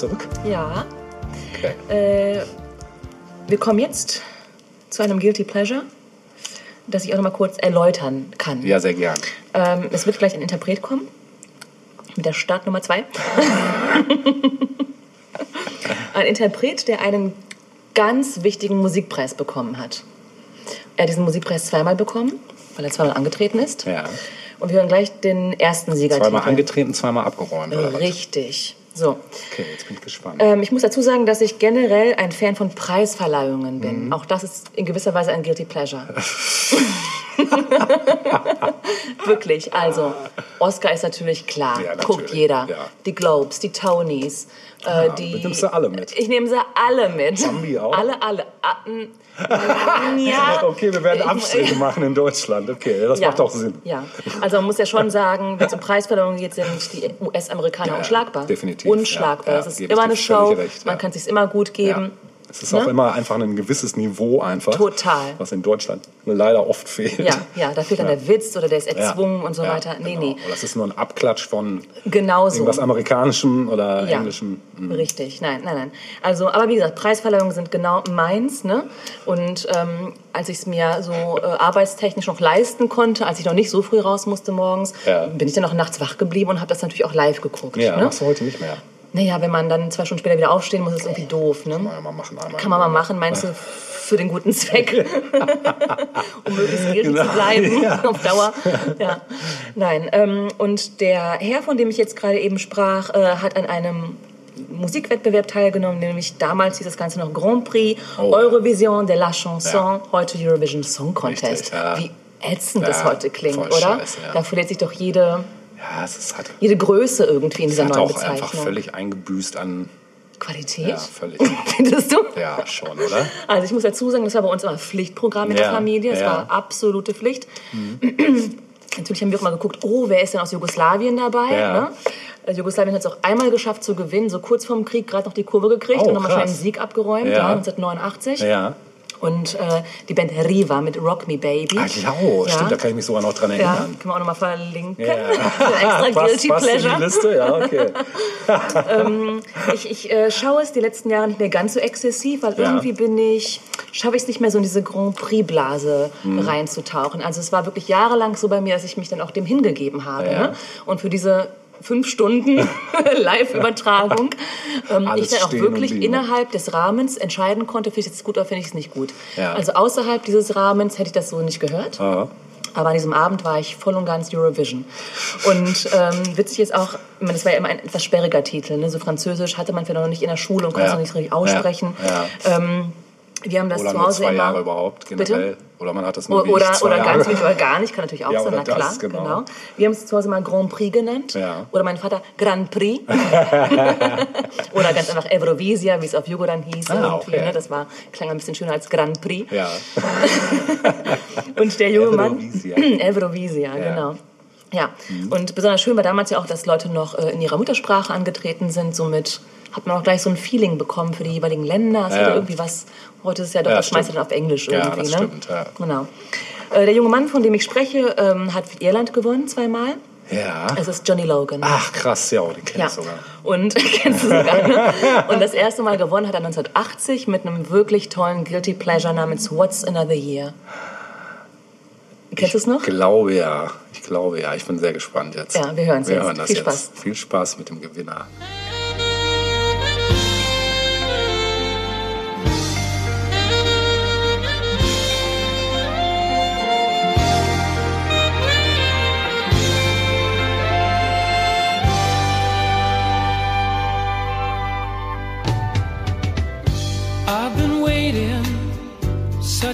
Zurück. Ja. Okay. Äh, wir kommen jetzt zu einem Guilty Pleasure, das ich auch noch mal kurz erläutern kann. Ja, sehr gern. Ähm, es wird gleich ein Interpret kommen. Mit der Start Nummer zwei. ein Interpret, der einen ganz wichtigen Musikpreis bekommen hat. Er hat diesen Musikpreis zweimal bekommen, weil er zweimal angetreten ist. Ja. Und wir hören gleich den ersten Siegertitel. Zweimal angetreten, zweimal abgeräumt. Oder? Richtig. So. Okay, jetzt bin ich gespannt. Ähm, ich muss dazu sagen, dass ich generell ein Fan von Preisverleihungen bin. Mhm. Auch das ist in gewisser Weise ein Guilty Pleasure. Wirklich. Also, Oscar ist natürlich klar. Ja, natürlich, Guckt jeder. ja. Die Globes, die Tonys. Äh, Ja, die, nimmst du alle mit? Ich nehme sie alle mit. Bambi auch? Alle, alle. Ah, mm, ja. okay, wir werden Ich- Abstriche machen in Deutschland. Okay, das macht auch Sinn. Ja, also man muss ja schon sagen, wenn es um Preisverleihungen geht, sind die US-Amerikaner unschlagbar. definitiv. Unschlagbar. Es ist immer eine Show, man kann es sich immer gut geben. Ja. Es ist auch Ne? immer einfach ein gewisses Niveau einfach. Total. Was in Deutschland leider oft fehlt. Ja, ja, da fehlt dann Ja. der Witz oder der ist Ja. erzwungen und so Ja, weiter. Nee, genau. nee, Oder das ist nur ein Abklatsch von genau so. irgendwas Amerikanischem oder Ja, Englischem. Mhm. richtig. Nein, nein, nein. Also, aber wie gesagt, Preisverleihungen sind genau meins. Ne? Und ähm, als ich es mir so äh, arbeitstechnisch noch leisten konnte, als ich noch nicht so früh raus musste morgens, Ja. bin ich dann noch nachts wach geblieben und habe das natürlich auch live geguckt. Ja, ne? machst du heute nicht mehr. Naja, wenn man dann zwei Stunden später wieder aufstehen muss, ist irgendwie doof. Ne? Kann man ja mal machen. Einmal Kann man mal machen, meinst du, für den guten Zweck? um möglichst guilty Genau, zu bleiben ja. auf Dauer. Ja. Nein, ähm, und der Herr, von dem ich jetzt gerade eben sprach, äh, hat an einem Musikwettbewerb teilgenommen, nämlich damals hieß das Ganze noch Grand Prix Oh. Eurovision de la Chanson, Ja. heute Eurovision Song Contest. Richtig, ja. Wie ätzend das heute klingt, oder? scheiße, ja. Da verliert sich doch jede, Ja, es ist, hat, jede Größe irgendwie in es dieser hat neuen auch einfach Bezeichnung. völlig eingebüßt an. Qualität? Ja, völlig. Findest du? Ja, schon, oder? Also ich muss dazu sagen, das war bei uns immer Pflichtprogramm in der Ja, Familie. Es ja. Mhm. war absolute Pflicht. Natürlich haben wir auch mal geguckt, oh, wer ist denn aus Jugoslawien dabei? Ja. Ne? Äh, Jugoslawien hat es auch einmal geschafft zu gewinnen, so kurz vorm Krieg gerade noch die Kurve gekriegt Oh, und nochmal schnell einen. Sieg abgeräumt, Ja. ja. 1989. Ja. Und äh, die Band Riva mit Rock Me Baby. Ach ja, oh, stimmt, da kann ich mich sogar noch dran ja, erinnern. können wir auch nochmal verlinken. Ja. Extra Guilty passt in Pleasure. die Liste, ja, okay. Ich, ich äh, schaue es die letzten Jahre nicht mehr ganz so exzessiv, weil Ja. irgendwie bin ich, schaffe ich es nicht mehr so in diese Grand Prix-Blase Mhm. reinzutauchen. Also es war wirklich jahrelang so bei mir, dass ich mich dann auch dem hingegeben habe. Ja. Ne? Und für diese fünf Stunden Live-Übertragung ähm, ich dann auch wirklich liegen. innerhalb des Rahmens entscheiden konnte, finde ich es gut oder finde ich es nicht gut. Ja. Also außerhalb dieses Rahmens hätte ich das so nicht gehört. Ja. Aber an diesem Abend war ich voll und ganz Eurovision. Und ähm, witzig ist auch, ich meine, das war ja immer ein etwas sperriger Titel. Ne? So Französisch hatte man vielleicht noch nicht in der Schule und konnte es Ja. noch nicht richtig aussprechen. Ja. Ähm, wir haben das Oder zu nur Hause zwei immer. Jahre überhaupt generell. Bitte? Oder man hat das nur Oder, zwei oder Jahre. ganz wenig oder gar nicht, kann natürlich auch Ja, sein, na klar. genau. genau. Wir haben es zu Hause mal Grand Prix genannt. Ja. Oder mein Vater Grand Prix. oder ganz einfach Eurovisia, wie es auf Jugo dann hieß. Ah, okay. ne? Das war, klang ein bisschen schöner als Grand Prix. Ja. Und der junge Mann. Eurovisia. Eurovisia, genau. Ja, und besonders schön war damals ja auch, dass Leute noch äh, in ihrer Muttersprache angetreten sind. Somit hat man auch gleich so ein Feeling bekommen für die jeweiligen Länder. Es Ja. hatte irgendwie was. Heute ist es ja doch, Ja, das schmeißt stimmt. dann auf Englisch Ja, irgendwie. das ne? stimmt, ja. Genau. Äh, der junge Mann, von dem ich spreche, ähm, hat Irland gewonnen zweimal. Ja. Es ist Johnny Logan. Ach, krass, ja, den kenn Ja, ich sogar. und kennst du sogar, ne? Und das erste Mal gewonnen hat er 1980 mit einem wirklich tollen Guilty Pleasure namens What's Another Year. Kennst du es noch? Ich glaube ja. Ich glaube ja. Ich bin sehr gespannt jetzt. Ja, wir hören's wir jetzt. Hören das Viel jetzt. Spaß. Viel Spaß mit dem Gewinner.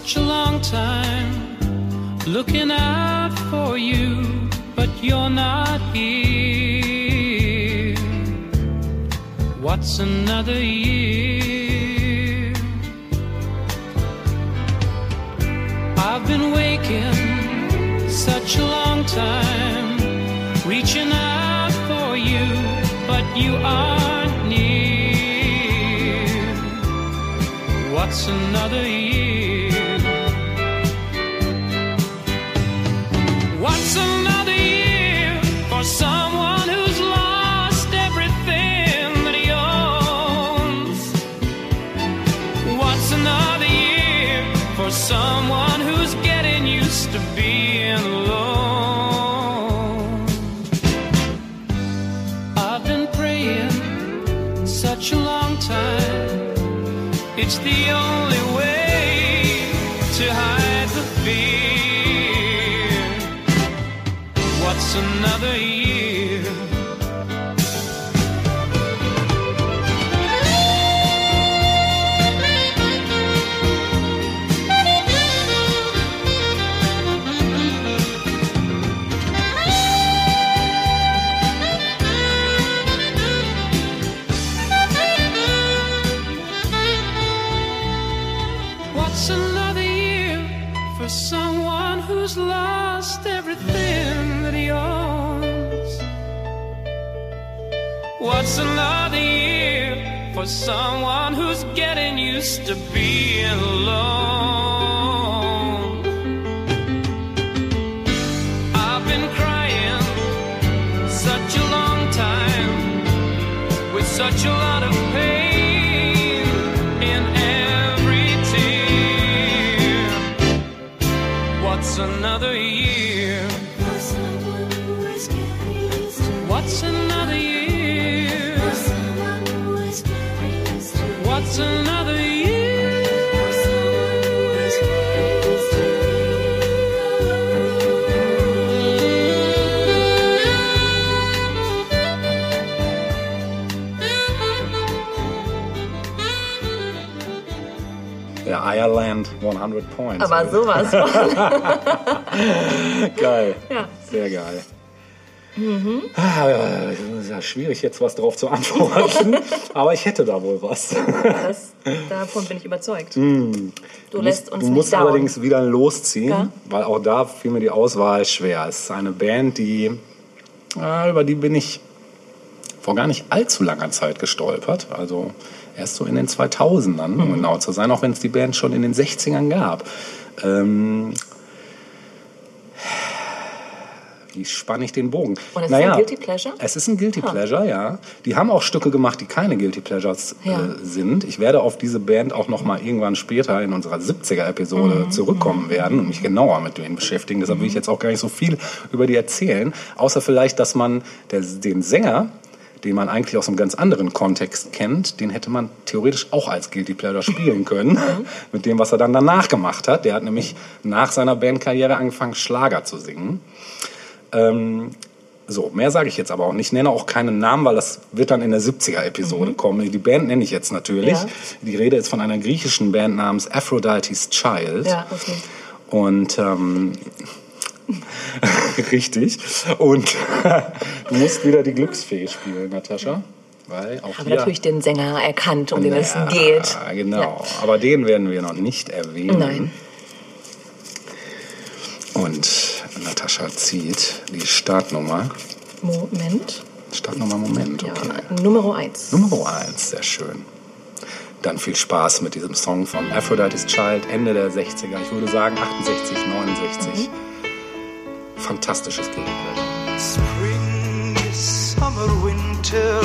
Such a long time, looking out for you, but you're not here. What's another year? I've been waking such a long time, reaching out for you, but you aren't near. What's another year? It's the for someone who's getting used to being alone? I've been crying such a long time with such a 100 Points. Aber sowas von. Geil. Ja. Sehr geil. Es ist ja schwierig, jetzt was drauf zu antworten. aber ich hätte da wohl was. Das, davon bin ich überzeugt. Du lässt uns du musst down. allerdings wieder losziehen, Ja. weil auch da fiel mir die Auswahl schwer. Es ist eine Band, die ah, über die bin ich vor gar nicht allzu langer Zeit gestolpert. Also erst so in den 2000ern, Mhm. um genau zu sein, auch wenn es die Band schon in den 60ern gab. Ähm, wie spanne ich den Bogen? Und es ist ein Guilty Pleasure? Es ist ein Guilty Pleasure, ja. Die haben auch Stücke gemacht, die keine Guilty Pleasures Ja. äh, sind. Ich werde auf diese Band auch noch mal irgendwann später in unserer 70er-Episode Mhm. zurückkommen werden und mich genauer mit denen beschäftigen. Deshalb will ich jetzt auch gar nicht so viel über die erzählen. Außer vielleicht, dass man der, den Sänger, den man eigentlich aus einem ganz anderen Kontext kennt, den hätte man theoretisch auch als Guilty Pleasure spielen können. Mhm. mit dem, was er dann danach gemacht hat. Der hat nämlich nach seiner Bandkarriere angefangen, Schlager zu singen. Ähm, so, mehr sage ich jetzt aber auch nicht. Ich nenne auch keinen Namen, weil das wird dann in der 70er-Episode kommen. Die Band nenne ich jetzt natürlich. Ja. Die Rede ist von einer griechischen Band namens Aphrodite's Child. Ja, okay. Und ähm, richtig. Und du musst wieder die Glücksfee spielen, Natascha. Weil auch Haben hier, natürlich den Sänger erkannt, um den es Ja, geht. Genau. Aber den werden wir noch nicht erwähnen. Nein. Und Natascha zieht die Startnummer. Moment. Startnummer, Moment, Ja, okay. Nummer eins. Nummer 1, sehr schön. Dann viel Spaß mit diesem Song von Aphrodite's Child, Ende der 60er. Ich würde sagen 68, 69. Fantastisches Gegenteil. Spring, summer, winter,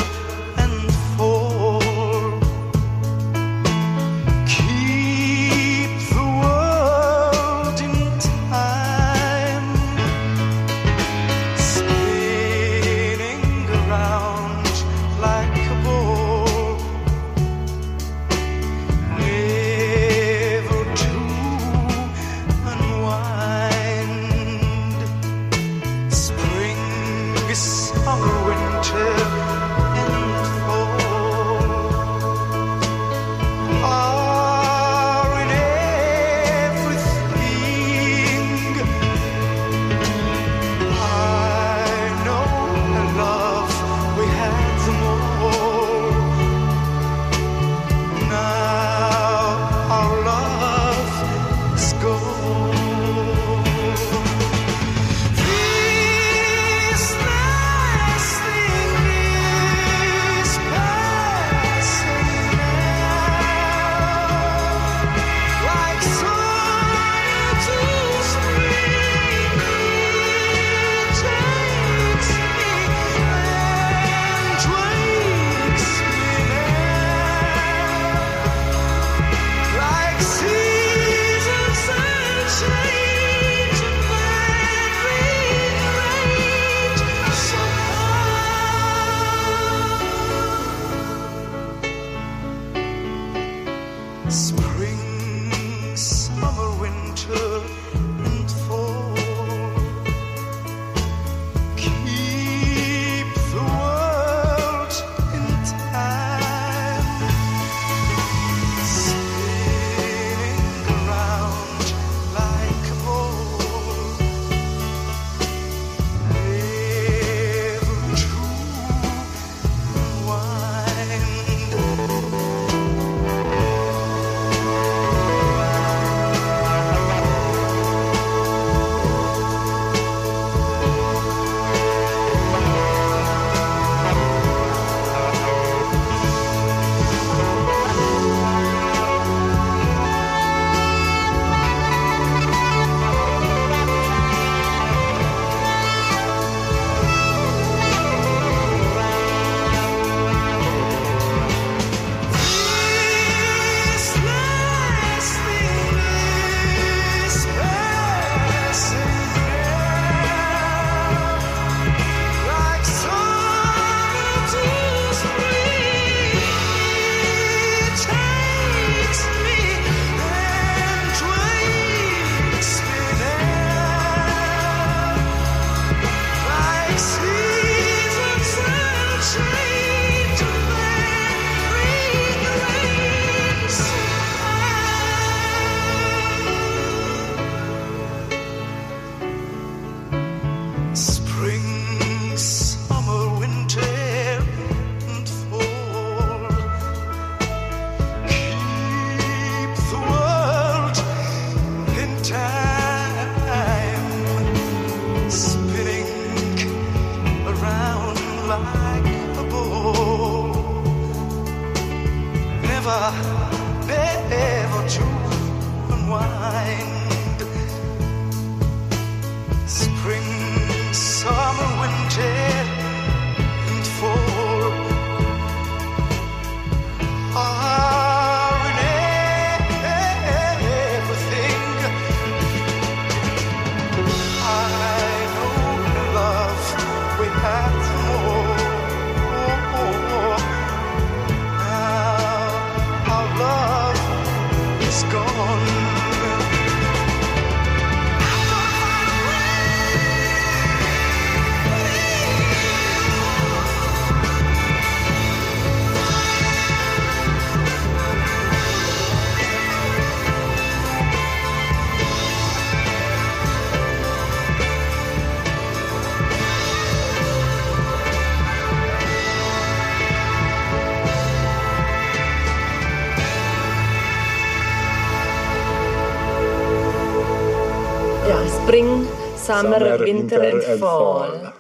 Spring, Summer, Winter, and Fall.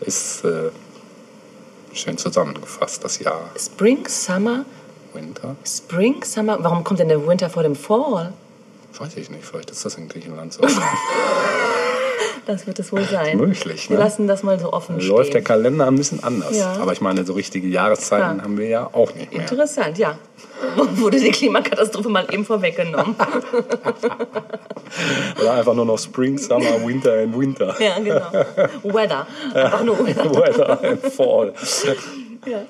Ist äh, schön zusammengefasst, das Jahr. Spring, Summer, Winter? Spring, Summer. Warum kommt denn der Winter vor dem Fall? Weiß ich nicht, vielleicht ist das in Griechenland so. Das wird es wohl sein. Möglich, Wir ne? lassen das mal so offen stehen. Läuft der Kalender ein bisschen anders. Ja. Aber ich meine, so richtige Jahreszeiten Ja. haben wir ja auch nicht mehr. Interessant, ja. Wurde die Klimakatastrophe mal eben vorweggenommen. Oder einfach nur noch Spring, Summer, Winter and Winter. ja, genau. Weather. Einfach nur Weather. Weather and Fall. Ja.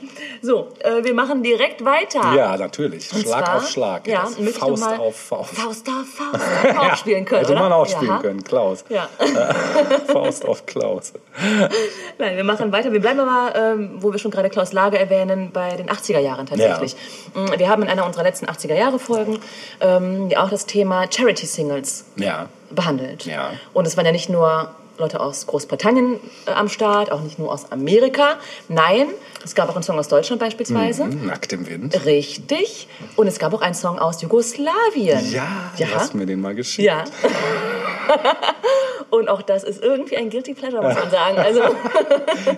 So, äh, wir machen direkt weiter. Ja, natürlich. Und Schlag zwar, auf Schlag. Ja, Faust auf Faust. Faust auf Faust. Hätte man auch spielen können, Hätte man auch spielen ja. können, Klaus. Ja. Faust auf Klaus. Nein, wir machen weiter. Wir bleiben aber, ähm, wo wir schon gerade Klaus Lage erwähnen, bei den 80er Jahren tatsächlich. Mm, Wir haben in einer unserer letzten 80er Jahre Folgen ähm, ja auch das Thema Charity Singles Ja. behandelt. Ja. Und es waren ja nicht nur Leute aus Großbritannien äh, am Start, auch nicht nur aus Amerika. Nein, es gab auch einen Song aus Deutschland beispielsweise. Nackt im Wind. Richtig. Und es gab auch einen Song aus Jugoslawien. Ja, Ja. du hast mir den mal geschickt. Ja. Und auch das ist irgendwie ein Guilty Pleasure, muss man sagen. Also,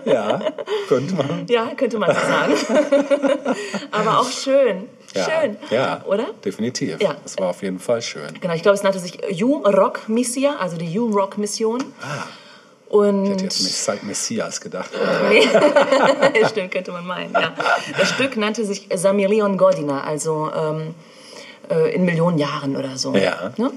Ja, könnte man. ja, könnte man so sagen. Aber auch schön. Ja, Schön. Ja, Oder? definitiv. Ja. Das war auf jeden Fall schön. Genau, ich glaube, es nannte sich U-Rock Missia, also die U-Rock Mission. Ah. Und Ich hätte jetzt Mess- Messias gedacht. Nee. Stimmt, könnte man meinen, ja. Das Stück nannte sich Samirion Godina, also ähm, äh, in Millionen Jahren oder so. Ja. Ne?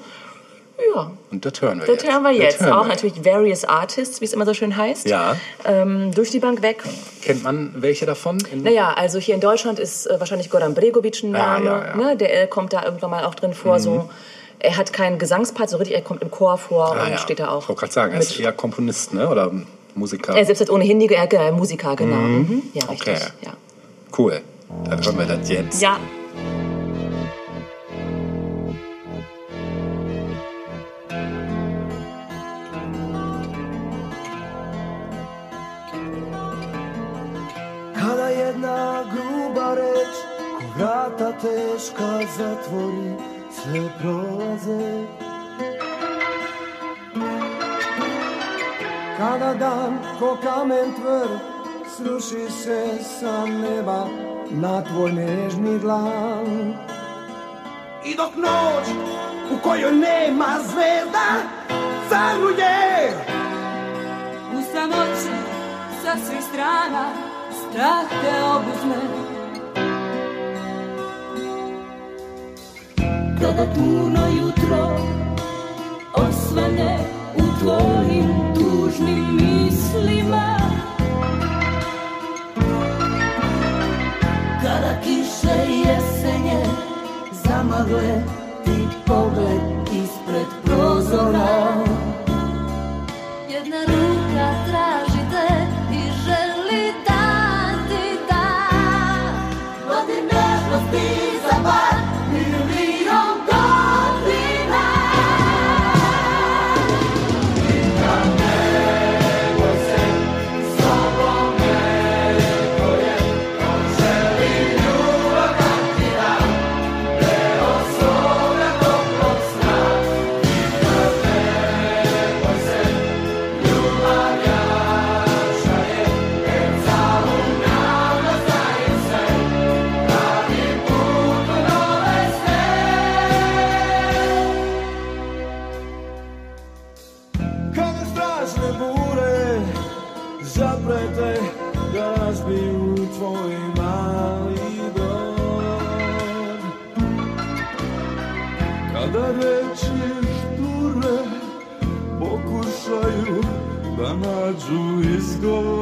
Ja, Und das hören wir das jetzt. hören wir jetzt. hören Auch wir. natürlich Various Artists, wie es immer so schön heißt. Ja. Ähm, durch die Bank weg. Kennt man welche davon? Naja, also hier in Deutschland ist äh, wahrscheinlich Goran Bregovic ein Ah, Name. ja, ja. Ne? Der äh, kommt da irgendwann mal auch drin vor. So. Er hat keinen Gesangspart, so richtig, er kommt im Chor vor Ah, und ja. steht da auch. Ich wollte gerade sagen, er ist eher Komponist, ne? Oder Musiker. Er selbst hat ohnehin die äh, Musiker, genau. Mhm. Ja, Okay. richtig. Ja. Cool. Dann hören wir das jetzt. ja. Zatvori Sve prolaze Kada dan ko kamen tvrd Sruši se sa neba Na tvoj nežni dlan. I dok noć u kojoj nema zvezda Zagruje U samoći sa svih strana strah te obuzme Kada turno jutro osvane u tvojim tužnim mislima. Kada kiše jesenje zamagle ti pogled go.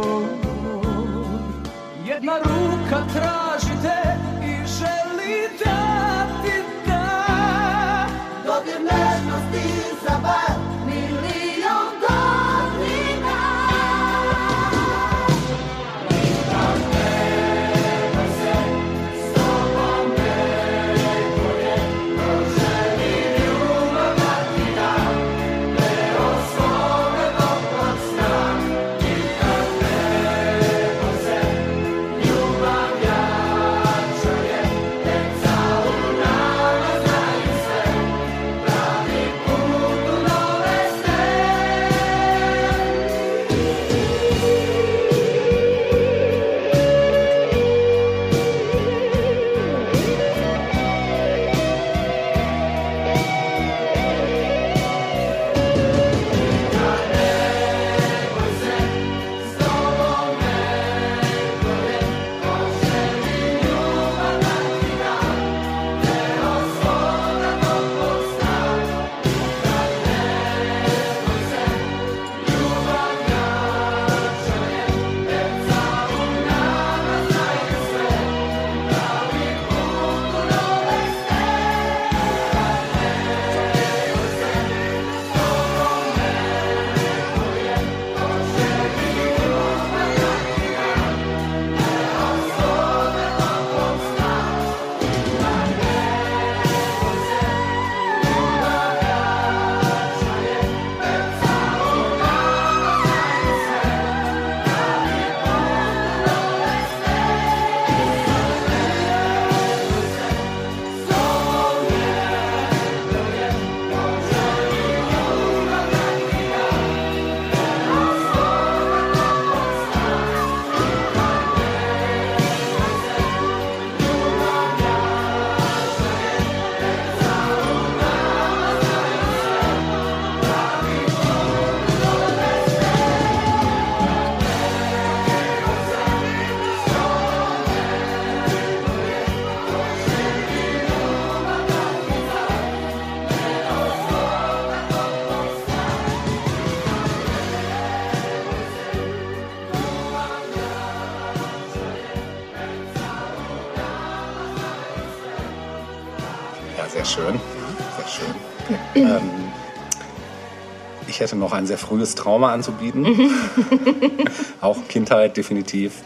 Hätte noch ein sehr frühes Trauma anzubieten. Auch Kindheit definitiv.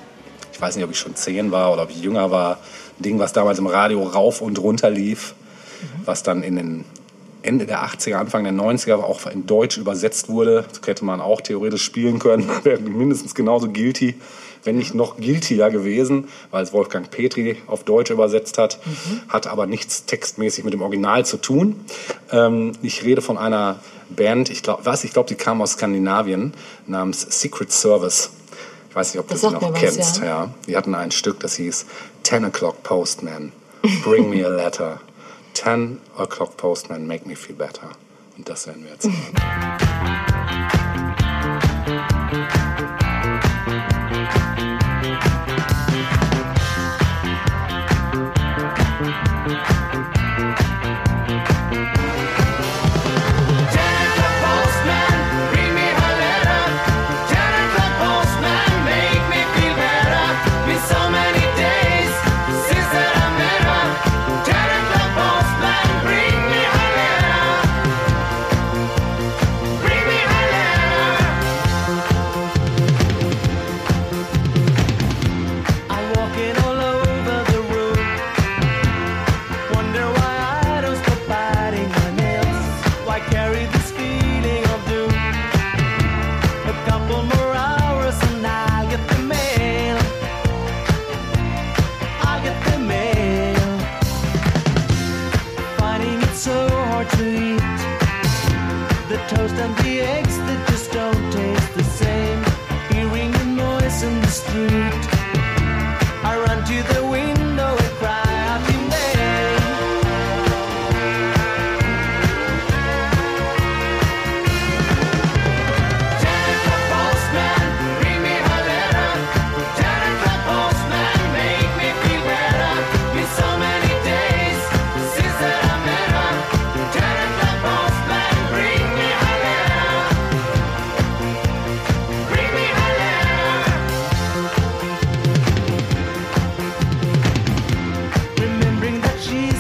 Ich weiß nicht, ob ich schon zehn war oder ob ich jünger war. Ein Ding, was damals im Radio rauf und runter lief, was dann in den Ende der 80er, Anfang der 90er auch in Deutsch übersetzt wurde. Das hätte man auch theoretisch spielen können. Wäre mindestens genauso guilty, wenn nicht noch guiltier gewesen, weil es Wolfgang Petri auf Deutsch übersetzt hat. Hat aber nichts textmäßig mit dem Original zu tun. Ähm, ich rede von einer Band, ich glaube, was, ich glaube, die kam aus Skandinavien, namens Secret Service. Ich weiß nicht, ob du sie noch was, kennst. ja. Ja. Die hatten ein Stück, das hieß 10 O'Clock Postman, Bring Me a Letter. 10 O'Clock Postman, Make Me Feel Better. Und das werden wir jetzt hören.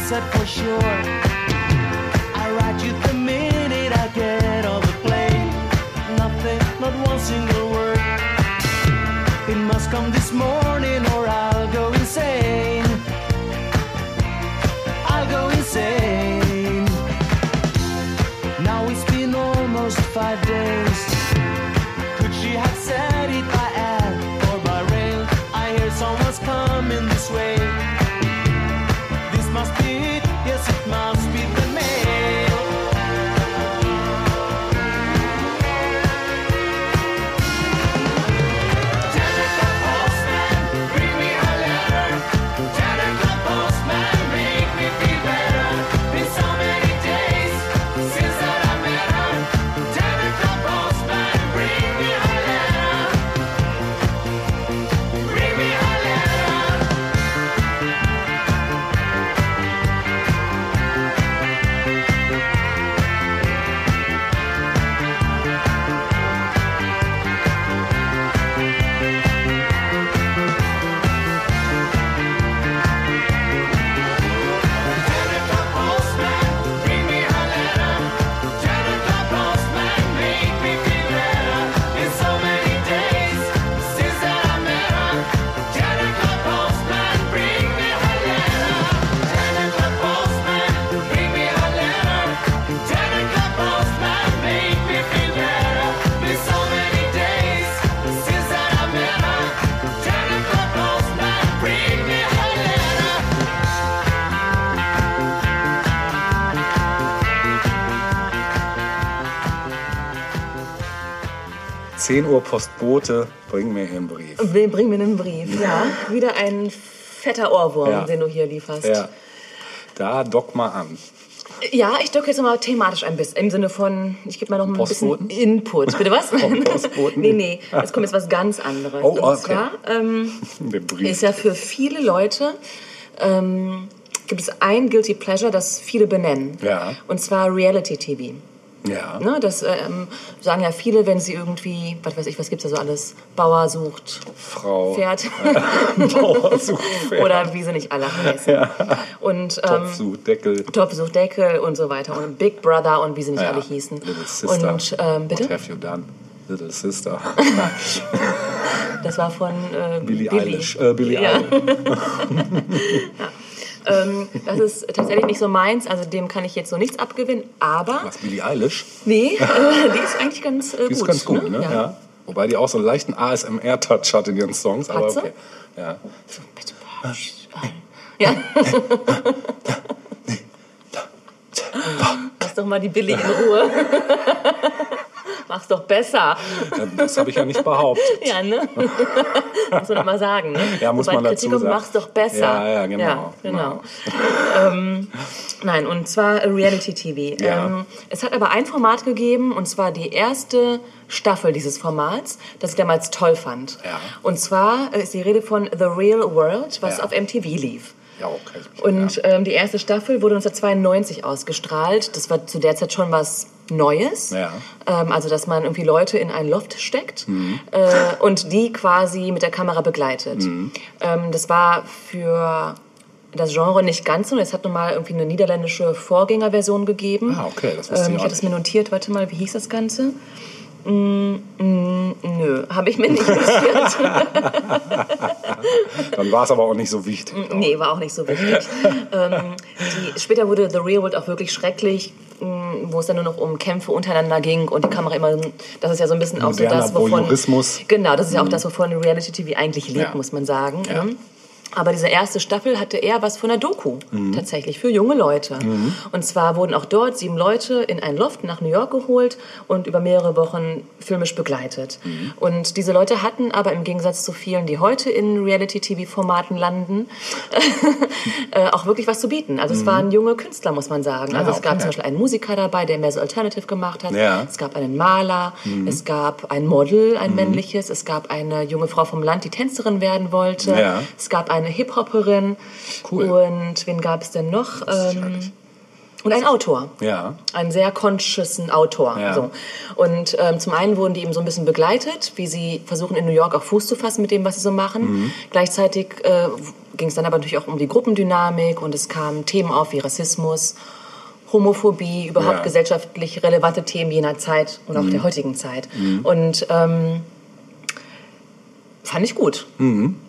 that for sure. I write you the minute I get on the plane. Nothing, not one single word. It must come this morning 10 Uhr Postbote, bring mir hier einen Brief. Bring mir einen Brief, ja. ja. Wieder ein fetter Ohrwurm, ja. den du hier lieferst. Ja. Da dock mal an. Ja, ich docke jetzt mal thematisch ein bisschen. Im Sinne von, ich gebe mal noch ein Postboten? bisschen Input. Bitte was? Postboten? nee, nee, es kommt jetzt was ganz anderes. Oh, okay. Und zwar ähm, ist ja für viele Leute, ähm, gibt es ein Guilty Pleasure, das viele benennen. Ja. Und zwar Reality TV. Ja. Ne, das ähm, sagen ja viele, wenn sie irgendwie, was weiß ich, was gibt's da so alles? Bauer sucht Frau. Pferd. Bauer sucht Pferd. Oder wie sie nicht alle heißen. Und ähm, Topf sucht Deckel. Topf sucht Deckel und so weiter. Und Big Brother und wie sie nicht Ja. alle hießen. Little Sister. Und ähm, bitte? What have you done? Little Sister. Das war von äh, Billie Billy. Eilish. Äh, Billie Ja. Eilish. Ähm, das ist tatsächlich nicht so meins, also dem kann ich jetzt so nichts abgewinnen. Aber, Was, Billie Eilish? nee, äh, die ist eigentlich ganz äh, Die ist gut. ganz gut, ne? Ja. Ja. Wobei die auch so einen leichten ASMR-Touch hat in ihren Songs. Aber Hat sie? okay. Ja. Bitte, Ja. Lass doch mal die Billy in Ruhe. Mach's doch besser. Das habe ich ja nicht behauptet. Ja, ne? muss man doch mal sagen, ne? Ja, muss Sobald man Kritik dazu kommt, sagen. mach's doch besser. Ja, ja, genau, Ja, genau. ähm, nein, und zwar Reality TV. Ja. Ähm, es hat aber ein Format gegeben, und zwar die erste Staffel dieses Formats, das ich damals toll fand. Ja. Und zwar ist die Rede von The Real World, was Ja. auf MTV lief. Ja, okay. Und ähm, die erste Staffel wurde 1992 ausgestrahlt. Das war zu der Zeit schon was Neues. Ja. Ähm, also, dass man irgendwie Leute in ein Loft steckt äh, und die quasi mit der Kamera begleitet. Mhm. Ähm, das war für das Genre nicht ganz so. Es hat nun mal irgendwie eine niederländische Vorgängerversion gegeben. Ah, okay, das wusste ähm, ich hatte es mir notiert. Warte mal, wie hieß das Ganze? Mm, mm, nö, habe ich mir nicht notiert. Dann war es aber auch nicht so wichtig. Nee, war auch nicht so wichtig. ähm, die, später wurde The Real World auch wirklich schrecklich, wo es dann nur noch um Kämpfe untereinander ging und die Kamera immer, das ist ja so ein bisschen auch so das, wovon... Genau, das ist ja auch das, wovon Reality TV eigentlich lebt, Ja. muss man sagen. Ja. ne? Aber diese erste Staffel hatte eher was von einer Doku, Mhm. tatsächlich, für junge Leute. Und zwar wurden auch dort sieben Leute in ein Loft nach New York geholt und über mehrere Wochen filmisch begleitet. Mhm. Und diese Leute hatten aber im Gegensatz zu vielen, die heute in Reality-TV-Formaten landen, äh, auch wirklich was zu bieten. Also es waren junge Künstler, muss man sagen. Also Ah, es gab okay. zum Beispiel einen Musiker dabei, der mehr so Alternative gemacht hat. Ja. Es gab einen Maler, es gab ein Model, ein männliches, es gab eine junge Frau vom Land, die Tänzerin werden wollte. Ja. Es gab eine Hip-Hopperin. Cool. Und wen gab es denn noch? Ähm, und ein Autor. Ja. Einen sehr consciousen Autor. Ja. So. Und ähm, zum einen wurden die eben so ein bisschen begleitet, wie sie versuchen in New York auch Fuß zu fassen mit dem, was sie so machen. Mhm. Gleichzeitig äh, ging es dann aber natürlich auch um die Gruppendynamik und es kamen Themen auf wie Rassismus, Homophobie, überhaupt Ja. gesellschaftlich relevante Themen jener Zeit und auch der heutigen Zeit. Und ähm, fand ich gut,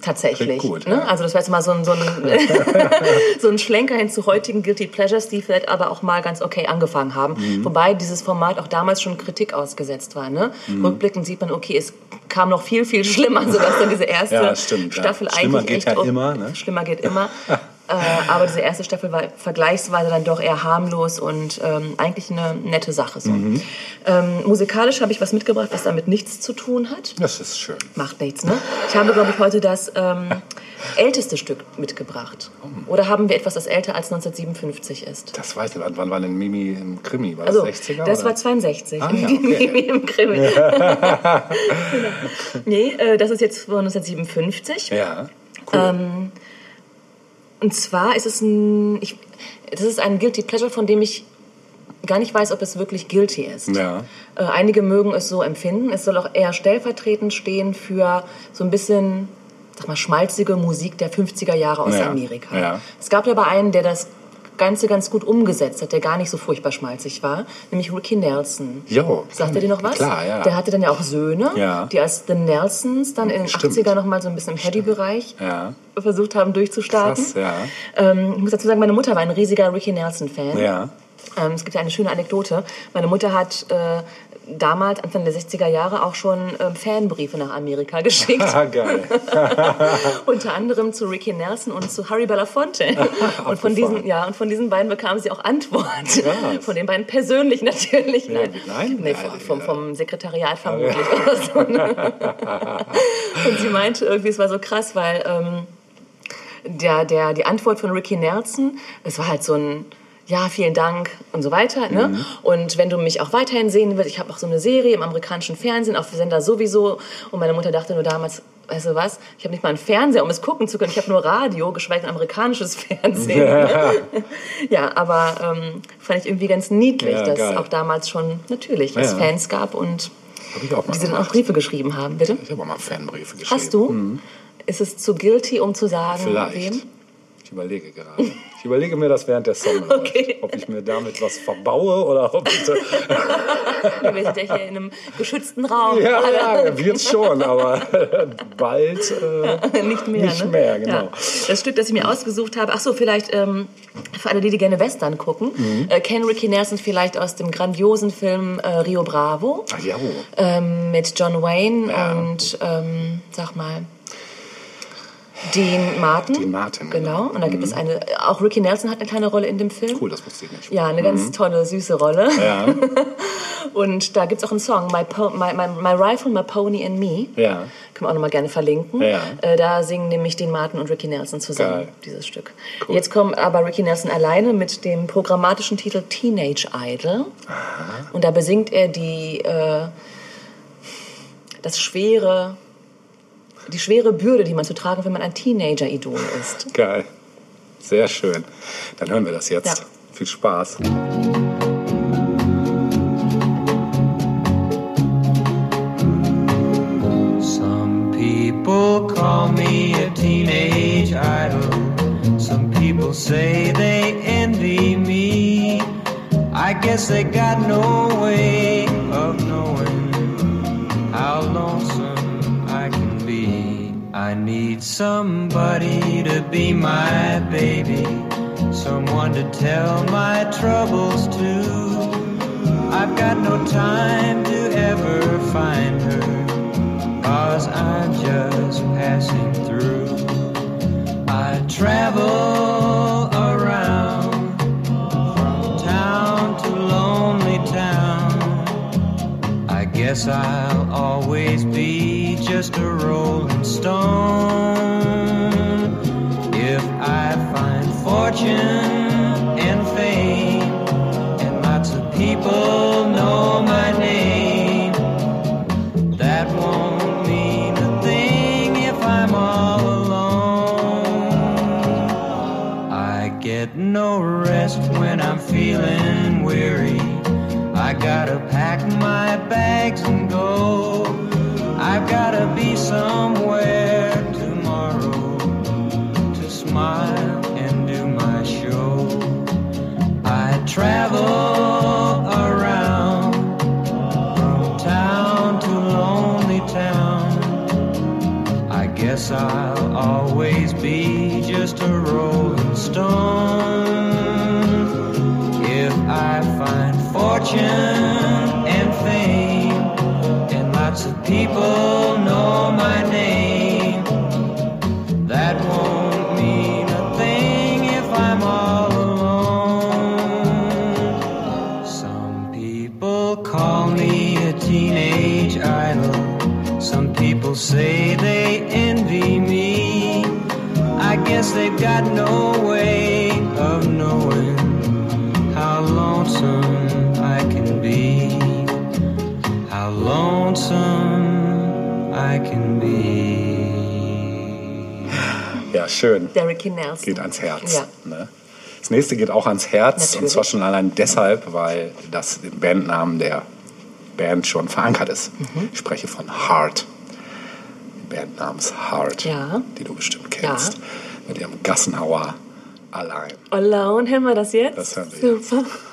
tatsächlich. Klingt gut, ne? ja. Also das war jetzt mal so ein, so, ein, so ein Schlenker hin zu heutigen Guilty Pleasures, die vielleicht aber auch mal ganz okay angefangen haben. Mhm. Wobei dieses Format auch damals schon Kritik ausgesetzt war. Ne? Mhm. Rückblickend sieht man, okay, es kam noch viel, viel schlimmer, sodass dann diese erste Ja, stimmt, ja. Staffel Schlimmer eigentlich geht echt ja auch- immer, ne? Schlimmer geht immer. äh, aber diese erste Staffel war vergleichsweise dann doch eher harmlos und ähm, eigentlich eine nette Sache. So. Mhm. Ähm, musikalisch habe ich was mitgebracht, was damit nichts zu tun hat. Das ist schön. Macht nichts, ne? Ich habe, glaube ich, heute das ähm, älteste Stück mitgebracht. Oder haben wir etwas, das älter als 1957 ist? Das weiß ich nicht. Wann war denn Mimi im Krimi? War Also, das 60er? das oder? war 62. Ah, ja, okay. Mimi im Krimi. genau. Nee, äh, das ist jetzt von 1957. Ja, cool. Und zwar ist es ein, ich, das ist ein Guilty Pleasure, von dem ich gar nicht weiß, ob es wirklich guilty ist. Ja. Äh, einige mögen es so empfinden. Es soll auch eher stellvertretend stehen für so ein bisschen, sag mal, schmalzige Musik der 50er Jahre aus Ja, Amerika. ja. Es gab aber einen, der das Ganze ganz gut umgesetzt hat, der gar nicht so furchtbar schmalzig war, nämlich Ricky Nelson. Jo, Sagt er dir noch was? Klar, ja. Der hatte dann ja auch Söhne, Ja. die als The Nelsons dann in den Stimmt. 80er noch mal so ein bisschen im Heady-Bereich Ja. versucht haben durchzustarten. Krass, ja. Ähm, ich muss dazu sagen, meine Mutter war ein riesiger Ricky Nelson-Fan. Ja. Ähm, es gibt ja eine schöne Anekdote. Meine Mutter hat äh, damals, Anfang der 60er Jahre, auch schon ähm, Fanbriefe nach Amerika geschickt. Ah, geil. Unter anderem zu Ricky Nelson und zu Harry Belafonte. und, von diesen, ja, und von diesen beiden bekam sie auch Antwort. Krass. Von den beiden persönlich natürlich. Ja, nein? Nee, Ja, vom, vom Sekretariat vermutlich. Oder so, ne? und sie meinte irgendwie, es war so krass, weil ähm, der, der, die Antwort von Ricky Nelson, es war halt so ein ja, vielen Dank und so weiter. Ne? Mhm. Und wenn du mich auch weiterhin sehen willst, ich habe auch so eine Serie im amerikanischen Fernsehen, auf Sender sowieso. Und meine Mutter dachte nur damals, weißt du was, ich habe nicht mal einen Fernseher, um es gucken zu können. Ich habe nur Radio, geschweige denn amerikanisches Fernsehen. Ne? ja, aber ähm, fand ich irgendwie ganz niedlich, Ja, dass geil. auch damals schon natürlich es Ja. Fans gab und die dann auch. Briefe geschrieben haben. Bitte? Ich habe auch mal Fanbriefe geschrieben. Hast du? Ist es zu guilty, um zu sagen, Vielleicht. wem? Ich überlege gerade. Ich überlege mir das während der Song. Okay. Ob ich mir damit was verbaue oder ob ich... Wir sind ja hier in einem geschützten Raum. ja, ja, wird schon, aber bald... Äh, nicht mehr. Nicht ne? mehr, genau. Ja. Das Stück, das ich mir ausgesucht habe, ach so, vielleicht ähm, für alle, die, die gerne Western gucken, Mhm. äh, kennen Ricky Nelson vielleicht aus dem grandiosen Film äh, Rio Bravo ach ja, wo? ähm, mit John Wayne Ja. und, ähm, sag mal, Dean Martin. Dean Martin, Genau. genau. Und da gibt es eine, auch Ricky Nelson hat eine kleine Rolle in dem Film. Cool, das wusste ich nicht. Ja, eine ganz tolle, süße Rolle. Ja, Und da gibt es auch einen Song, My, po my, my, my Rifle, My Pony and Me. ja. Können wir auch nochmal gerne verlinken. Ja. Äh, da singen nämlich Dean Martin und Ricky Nelson zusammen Geil. dieses Stück. Cool. Jetzt kommt aber Ricky Nelson alleine mit dem programmatischen Titel Teenage Idol. Und da besingt er die, äh, das schwere, die schwere Bürde, die man zu tragen, wenn man ein Teenager-Idol ist. Geil. Sehr schön. Dann hören wir das jetzt. Ja. Viel Spaß. Some people call me a teenage idol. Some people say they envy me. I guess they got no way of knowing how lonesome. I need somebody to be my baby, someone to tell my troubles to. I've got no time to ever find her. Cause I'm just passing through. I travel guess I'll always be just a rolling stone. If I find fortune and fame, and lots of people know my name. That won't mean a thing if I'm all alone. I get no rest i gotta pack my bags and go. I've gotta be somewhere tomorrow to smile and do my show. I travel. Fortune and fame, and lots of people schön. Derek Nelson. Geht ans Herz. Ja. Ne? Das nächste geht auch ans Herz. Und Natürlich. zwar schon allein deshalb, weil das im Bandnamen der Band schon verankert ist. Mhm. Ich spreche von Heart. Die Band namens Heart, Ja. die du bestimmt kennst. Mit ihrem Gassenhauer allein. Alone, hören wir das jetzt? Das hören wir jetzt. Super. I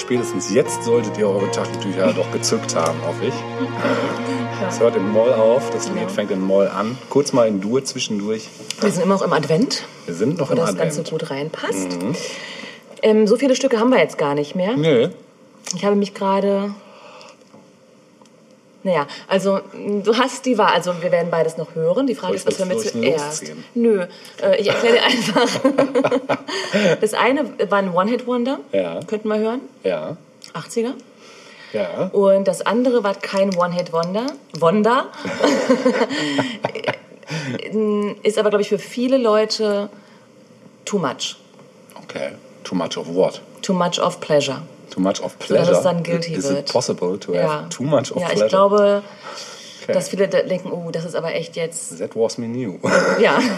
spätestens jetzt solltet ihr eure Taschentücher doch gezückt haben, hoffe ich. Es hört in Moll auf, das Lied fängt in Moll an. Kurz mal in Dur zwischendurch. Wir sind immer noch im Advent, Wir sind noch im das Advent. Ganze gut reinpasst. Ähm, so viele Stücke haben wir jetzt gar nicht mehr. Nö. Ich habe mich gerade Naja, also mh, du hast die Wahl. Also wir werden beides noch hören. Die Frage ist, was wir ich zuerst? losziehen? Nö, äh, ich erkläre dir einfach. das eine war ein One-Hit-Wonder. Ja. Könnten wir hören. Ja, 80er. ja. Und das andere war kein One-Hit-Wonder. Wonder. ist aber, glaube ich, für viele Leute too much. Okay. Too much of what? Too much of pleasure. Too much of dass pleasure. es dann guilty Is wird. it possible to Ja. have too much of ja, pleasure? ich glaube, okay. dass viele denken, oh, das ist aber echt jetzt. That was me new. Ja.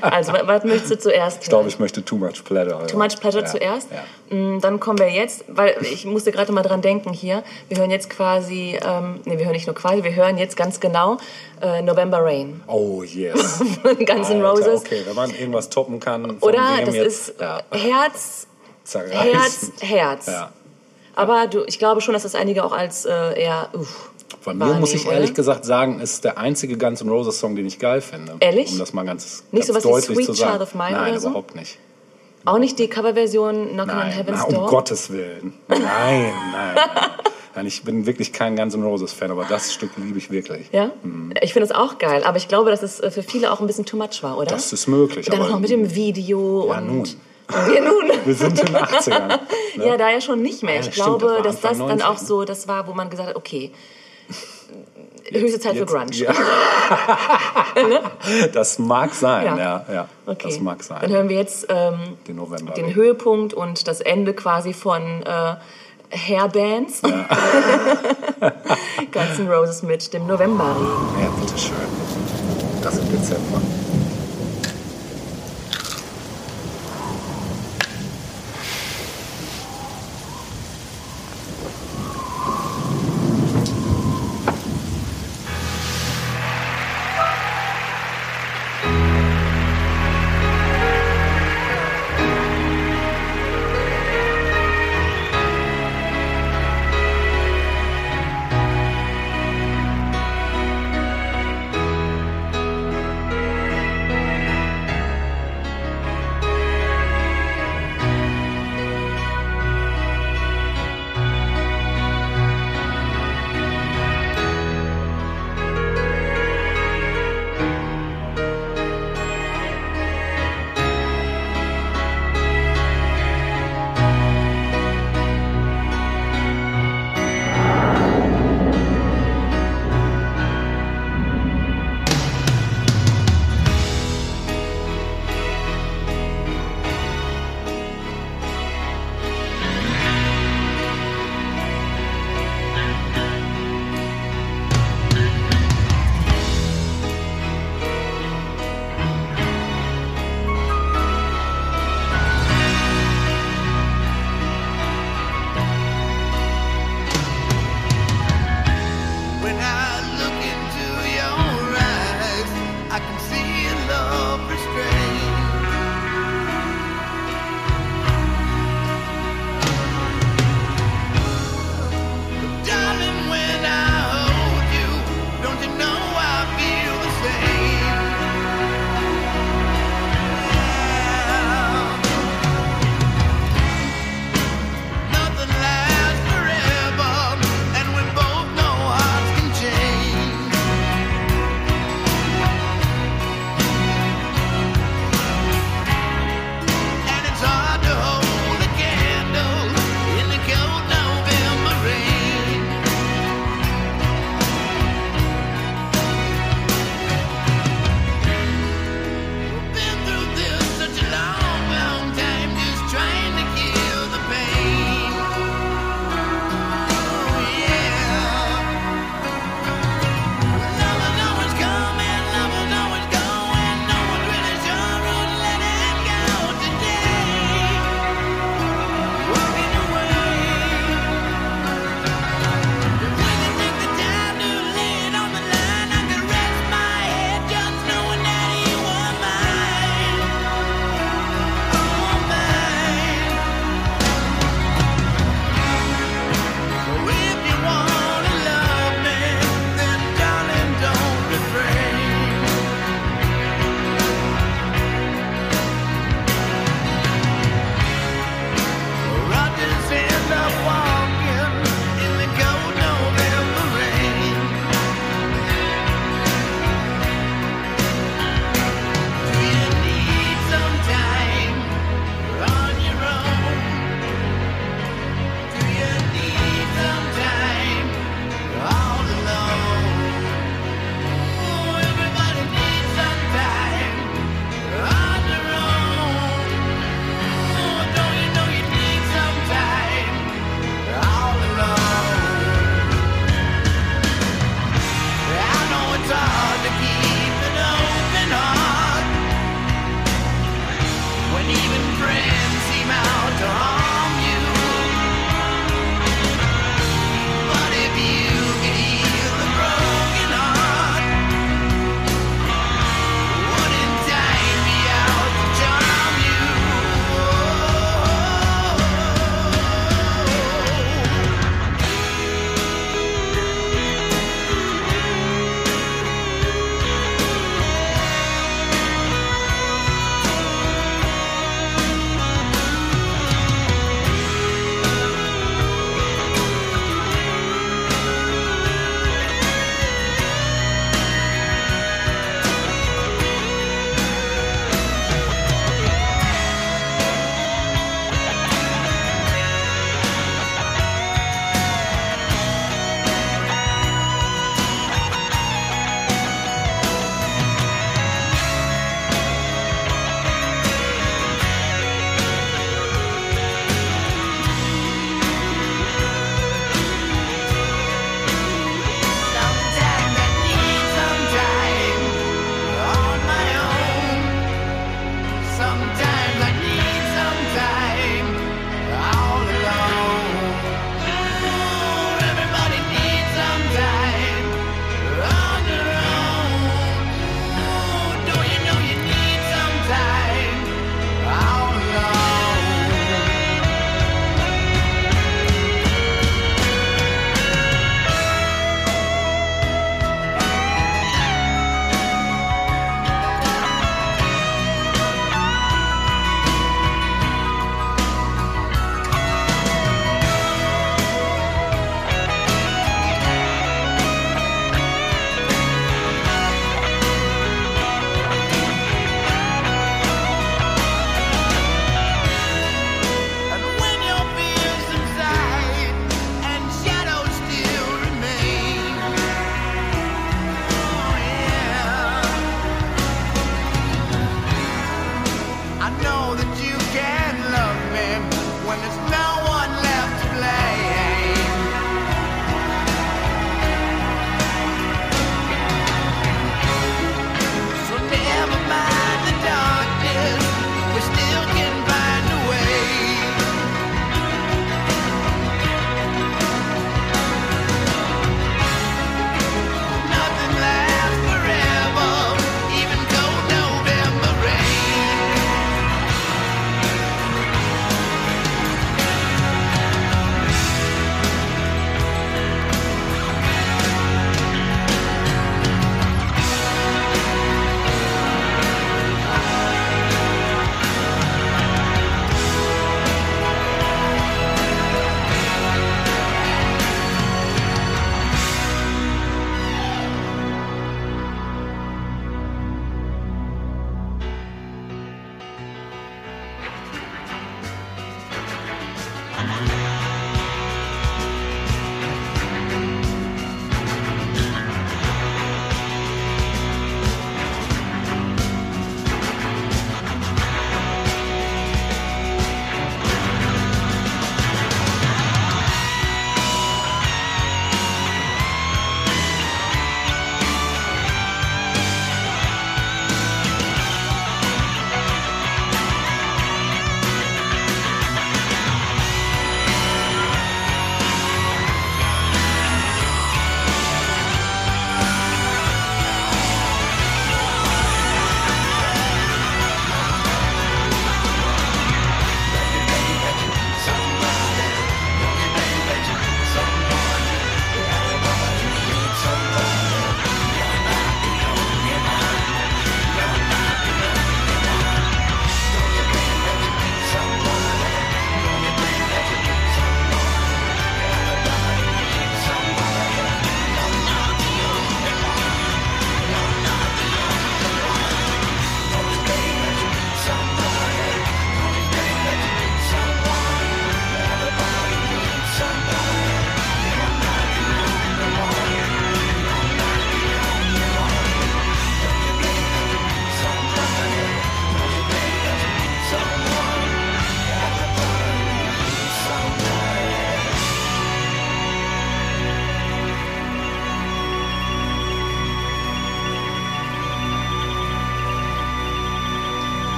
Also, wa- was möchtest du zuerst? Ich glaube, ich möchte too much pleasure. Too Much Pleasure ja. zuerst. Ja. Mm, Dann kommen wir jetzt, weil ich musste gerade mal dran denken hier. Wir hören jetzt quasi, ähm, nee, wir hören nicht nur quasi, wir hören jetzt ganz genau äh, November Rain Oh yes. von Guns N' Roses. Okay, wenn man irgendwas toppen kann. Oder das jetzt, ist ja, Herz, zerreißen. Herz, Herz. Ja. Aber du, ich glaube schon, dass das einige auch als äh, eher, uff, Bei mir muss ich ehrlich oder? gesagt sagen, ist der einzige Guns N' Roses Song, den ich geil finde. Ehrlich? Um das mal ganz, Nicht ganz sowas wie deutlich Sweet zu sagen. Child of Mine Nein, oder so? überhaupt nicht. Auch nicht die Coverversion Knocking on Heaven's na, um Door? Gottes Willen. Nein, nein, nein. nein. Ich bin wirklich kein Guns N' Roses Fan, aber das Stück liebe ich wirklich. Ja? Ich finde es auch geil, aber ich glaube, dass es äh, für viele auch ein bisschen too much war, oder? Das ist möglich. Und dann aber noch mit dem Video Ja, und. nun. Ja, nun. Wir sind in den 80ern. Ne? Ja, da ja schon nicht mehr. Ja, Ich stimmt, glaube, das dass das Anfang dann auch 90. so, das war, wo man gesagt hat, okay, höchste Zeit für Grunge. Ja. das mag sein, Ja. ja. ja, Okay. Das mag sein. Dann hören wir jetzt ähm, den November. den Höhepunkt und das Ende quasi von äh, Hairbands. Guns N' Roses mit dem Novemberregen. Ja, bitteschön. Das im Dezember.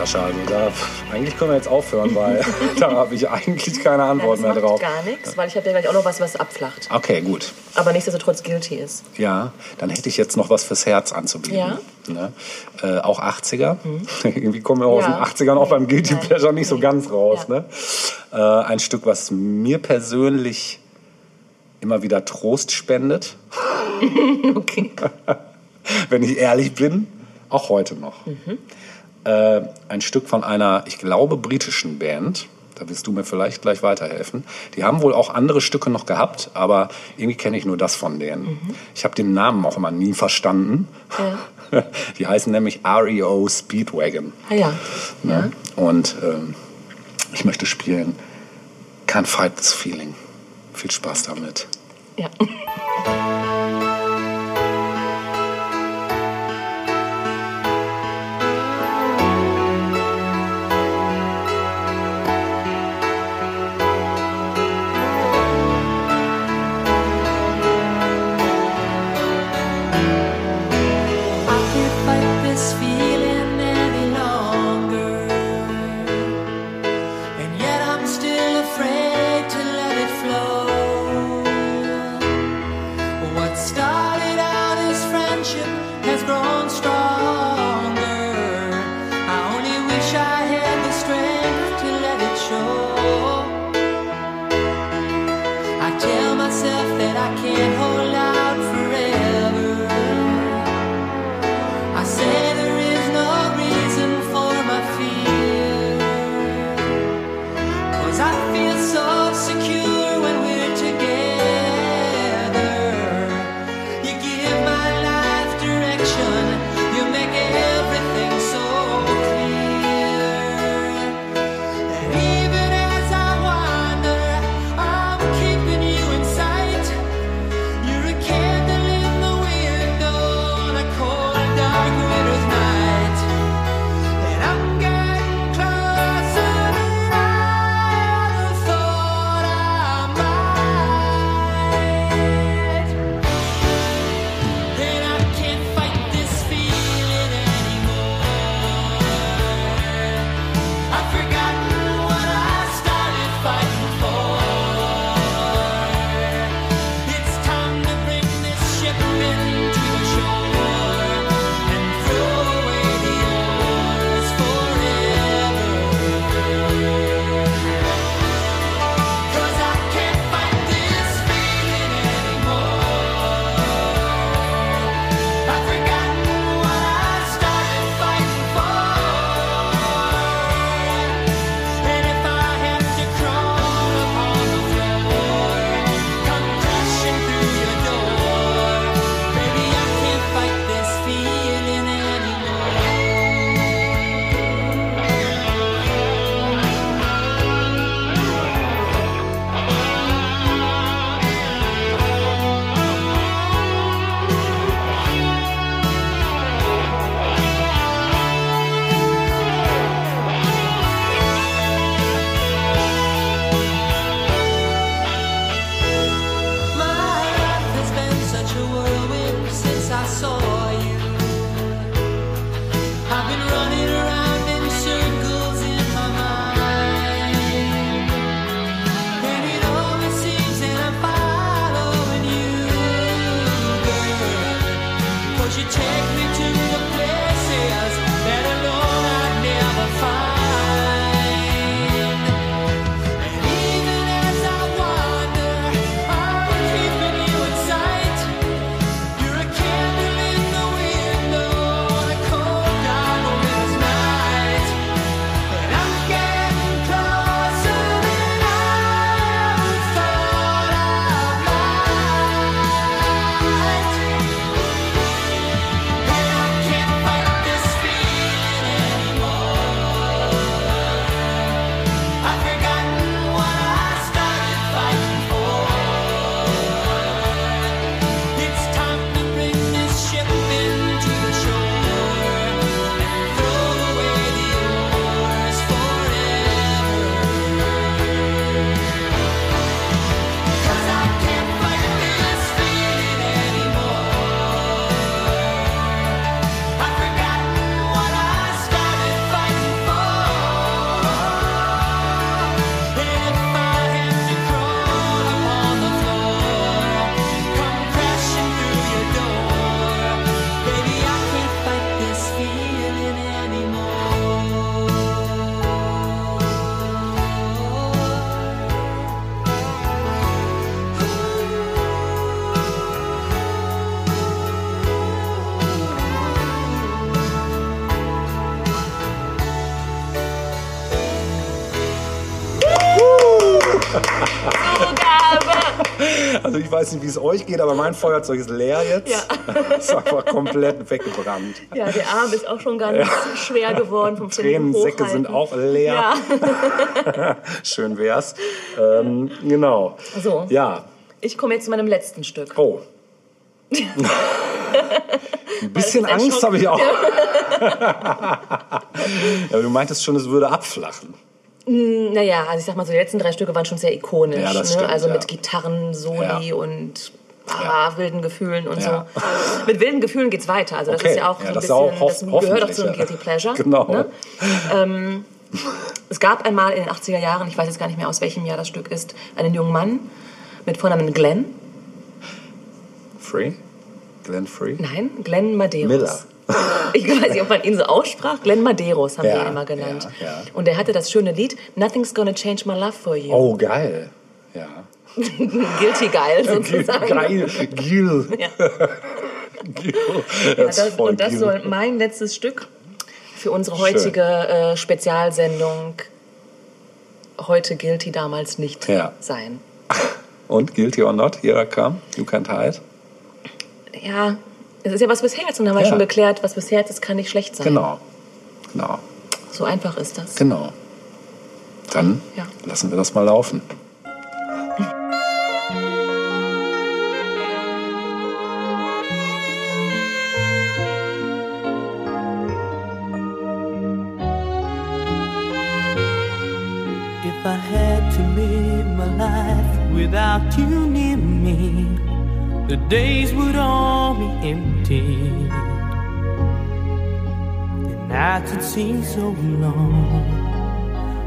Ja, Natascha, also da, eigentlich können wir jetzt aufhören, weil da habe ich eigentlich keine Antwort das mehr drauf. gar nichts, weil ich habe ja gleich auch noch was, was abflacht. Okay, gut. Aber nichtsdestotrotz guilty ist. Ja, dann hätte ich jetzt noch was fürs Herz anzubieten. Ja. Ne? Äh, auch 80er. Irgendwie kommen wir aus Ja. den 80ern auch beim Guilty Nein. Pleasure nicht so ganz raus. Ja. Ne? Äh, ein Stück, was mir persönlich immer wieder Trost spendet, Okay. wenn ich ehrlich bin, auch heute noch. Äh, ein Stück von einer, ich glaube, britischen Band. Da wirst du mir vielleicht gleich weiterhelfen. Die haben wohl auch andere Stücke noch gehabt, aber irgendwie kenne ich nur das von denen. Ich habe den Namen auch immer nie verstanden. Die heißen nämlich REO Speedwagon. Ah ja. Ne? Und ähm, ich möchte spielen Can't Fight This Feeling. Viel Spaß damit. Ja. Also ich weiß nicht, wie es euch geht, aber mein Feuerzeug ist leer jetzt. Ja. ist einfach komplett weggebrannt. Ja, der Arm ist auch schon ganz schwer geworden vom Tränensäcke sind auch leer. Ja. Schön wär's. Ähm, genau. So. Ja. Ich komme jetzt zu meinem letzten Stück. Oh. Ein bisschen Angst habe ich auch. ja, aber du meintest schon, es würde abflachen. Naja, also ich sag mal so, die letzten drei Stücke waren schon sehr ikonisch. Ja, ne? stimmt, Also ja. mit Gitarren, Soli Ja. und ah, wilden Gefühlen und so. Mit wilden Gefühlen geht's weiter. Also das Okay. ist ja auch so ein bisschen, auch das gehört auch zu einem. Guilty Pleasure. Genau. Ne? Ähm, es gab einmal in den 80er Jahren, ich weiß jetzt gar nicht mehr aus welchem Jahr das Stück ist, einen jungen Mann mit Vornamen Glenn. Free? Glenn Free? Nein, Glenn Madeiros. Miller. Ich weiß nicht, ob man ihn so aussprach. Glenn Madeiros haben Ja, wir ihn immer genannt. ja, ja. Und er hatte das schöne Lied Nothing's Gonna Change My Love for You. Oh, geil. Ja. Guilty geil sozusagen. Geil. Gil. Ja. Gil. Das das, und das Gil. soll mein letztes Stück für unsere heutige äh, Spezialsendung heute Guilty damals nicht Ja. sein. Und Guilty or Not? Here I come. You can't hide. Ja, es ist ja was fürs Herz und haben wir Ja. schon geklärt, was fürs Herz ist, kann nicht schlecht sein. Genau. Genau. So einfach ist das. Genau. Dann Ja. lassen wir das mal laufen. If I had to live my life without you near me, the days would all be empty. The nights would seem so long.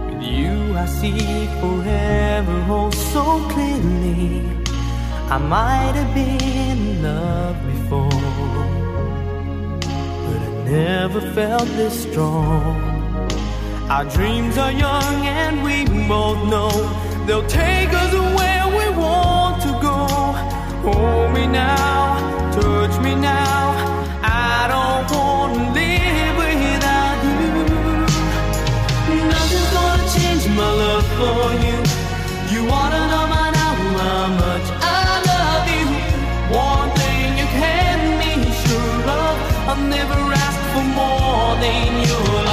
With you, I see forever oh so clearly. I might have been in love before, but I never felt this strong. Our dreams are young and we both know they'll take us where Hold me now, touch me now. I don't want to live without you. Nothing's gonna change my love for you. You wanna know now how much I love you. One thing you can be sure of, I'll never ask for more than your love.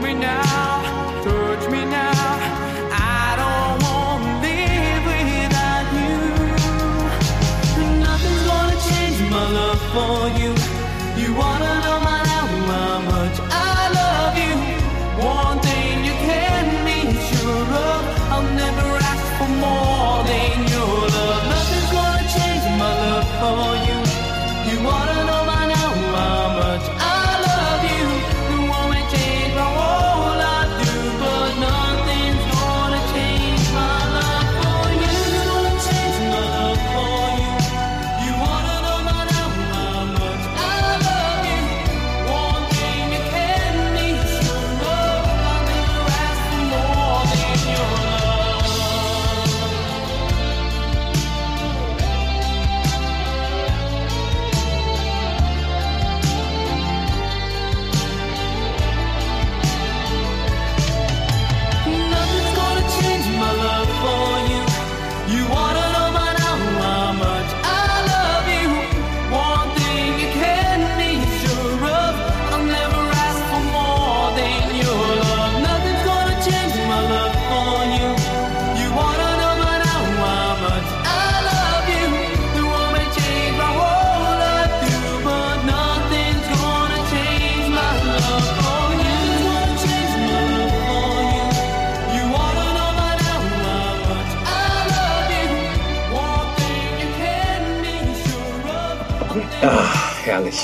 For you. Nothing's wanna change my love for you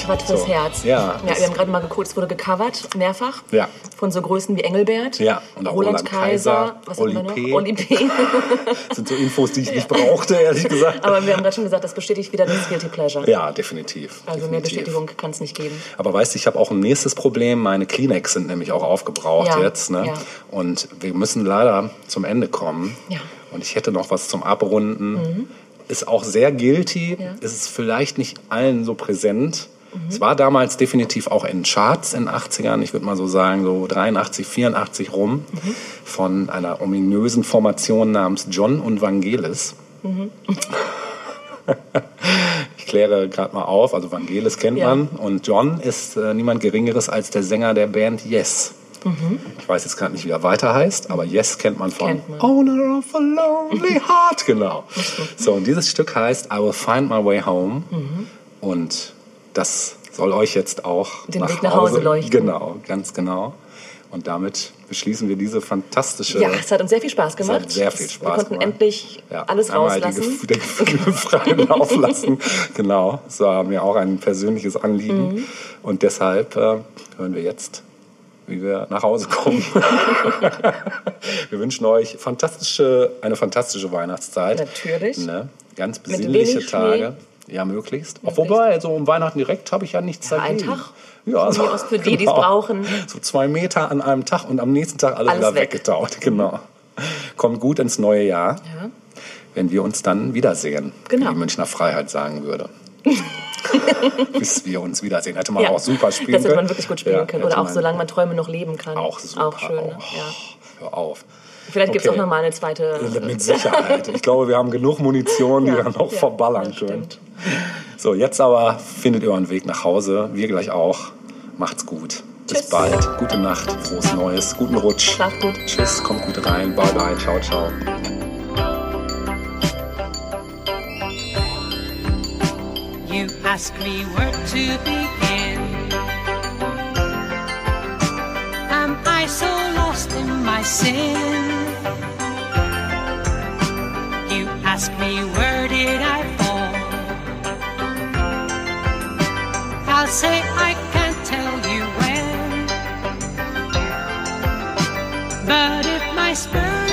Was fürs So. Herz. Ja, ja wir haben gerade mal geguckt, es wurde gecovert, mehrfach. Ja. Von so Größen wie Engelbert. Ja, und auch Roland Kaiser, was Oli? P. Oli P. Das sind so Infos, die ich nicht brauchte, ehrlich gesagt. Aber wir haben gerade schon gesagt, das bestätigt wieder das Guilty Pleasure. Ja, definitiv. Also mehr definitiv. Bestätigung kann es nicht geben. Aber weißt du, ich habe auch ein nächstes Problem. Meine Kleenex sind nämlich auch aufgebraucht Ja, jetzt. Ne? ja. Und wir müssen leider zum Ende kommen. Ja. Und ich hätte noch was zum Abrunden. Ist auch sehr guilty. Ja. Ist es vielleicht nicht allen so präsent. Es war damals definitiv auch in Charts in den 80ern, ich würde mal so sagen, so 83, 84 rum, von einer ominösen Formation namens John und Vangelis. Ich kläre gerade mal auf, also Vangelis kennt Ja. man und John ist äh, niemand Geringeres als der Sänger der Band Yes. Ich weiß jetzt gerade nicht, wie er weiter heißt, aber Yes kennt man von Kennt man. Owner of a Lonely Heart, genau. So, und dieses Stück heißt I Will Find My Way Home und das soll euch jetzt auch Den nach Weg nach Hause leuchten. Genau, ganz genau. Und damit beschließen wir diese fantastische Ja, es hat uns sehr viel Spaß es gemacht. hat sehr viel Wir Spaß konnten gemacht. endlich Ja, alles rauslassen. Die Gefühle freien Lauf lassen. Genau, das war mir auch ein persönliches Anliegen. Mhm. Und deshalb äh, hören wir jetzt, wie wir nach Hause kommen. wir wünschen euch fantastische, eine fantastische Weihnachtszeit. Natürlich. Ne? Ganz besinnliche Tage. Ja, möglichst. Auch wobei, so um Weihnachten direkt habe ich ja nichts Ja, dagegen. einen Tag. Ja, mir aus für die, die es brauchen. So zwei Meter an einem Tag und am nächsten Tag alles, Alles wieder weg. weggetaut. Genau. Kommt gut ins neue Jahr, Ja. wenn wir uns dann wiedersehen, Genau. wie die Münchner Freiheit sagen würde. Bis wir uns wiedersehen. Hätte man Ja, auch super spielen Das hätte können. man wirklich gut spielen Ja, können. Oder auch solange man Träume noch leben kann. Auch super. Auch schön. Ne? Oh, Ja. Hör auf. Vielleicht gibt es Okay. auch noch mal eine zweite. Mit Sicherheit. Ich glaube, wir haben genug Munition, die Ja, wir noch ja, verballern können. So, jetzt aber findet ihr euren Weg nach Hause. Wir gleich auch. Macht's gut. Bis Tschüss. bald. Gute Nacht. Frohes Neues. Guten Rutsch. Schlaf gut. Tschüss. Kommt gut rein. Bye bye. Ciao, ciao. You ask me where to begin. Am I so lost in my sin? You ask me where did I fall? I'll say I can't tell you when. But if my spirit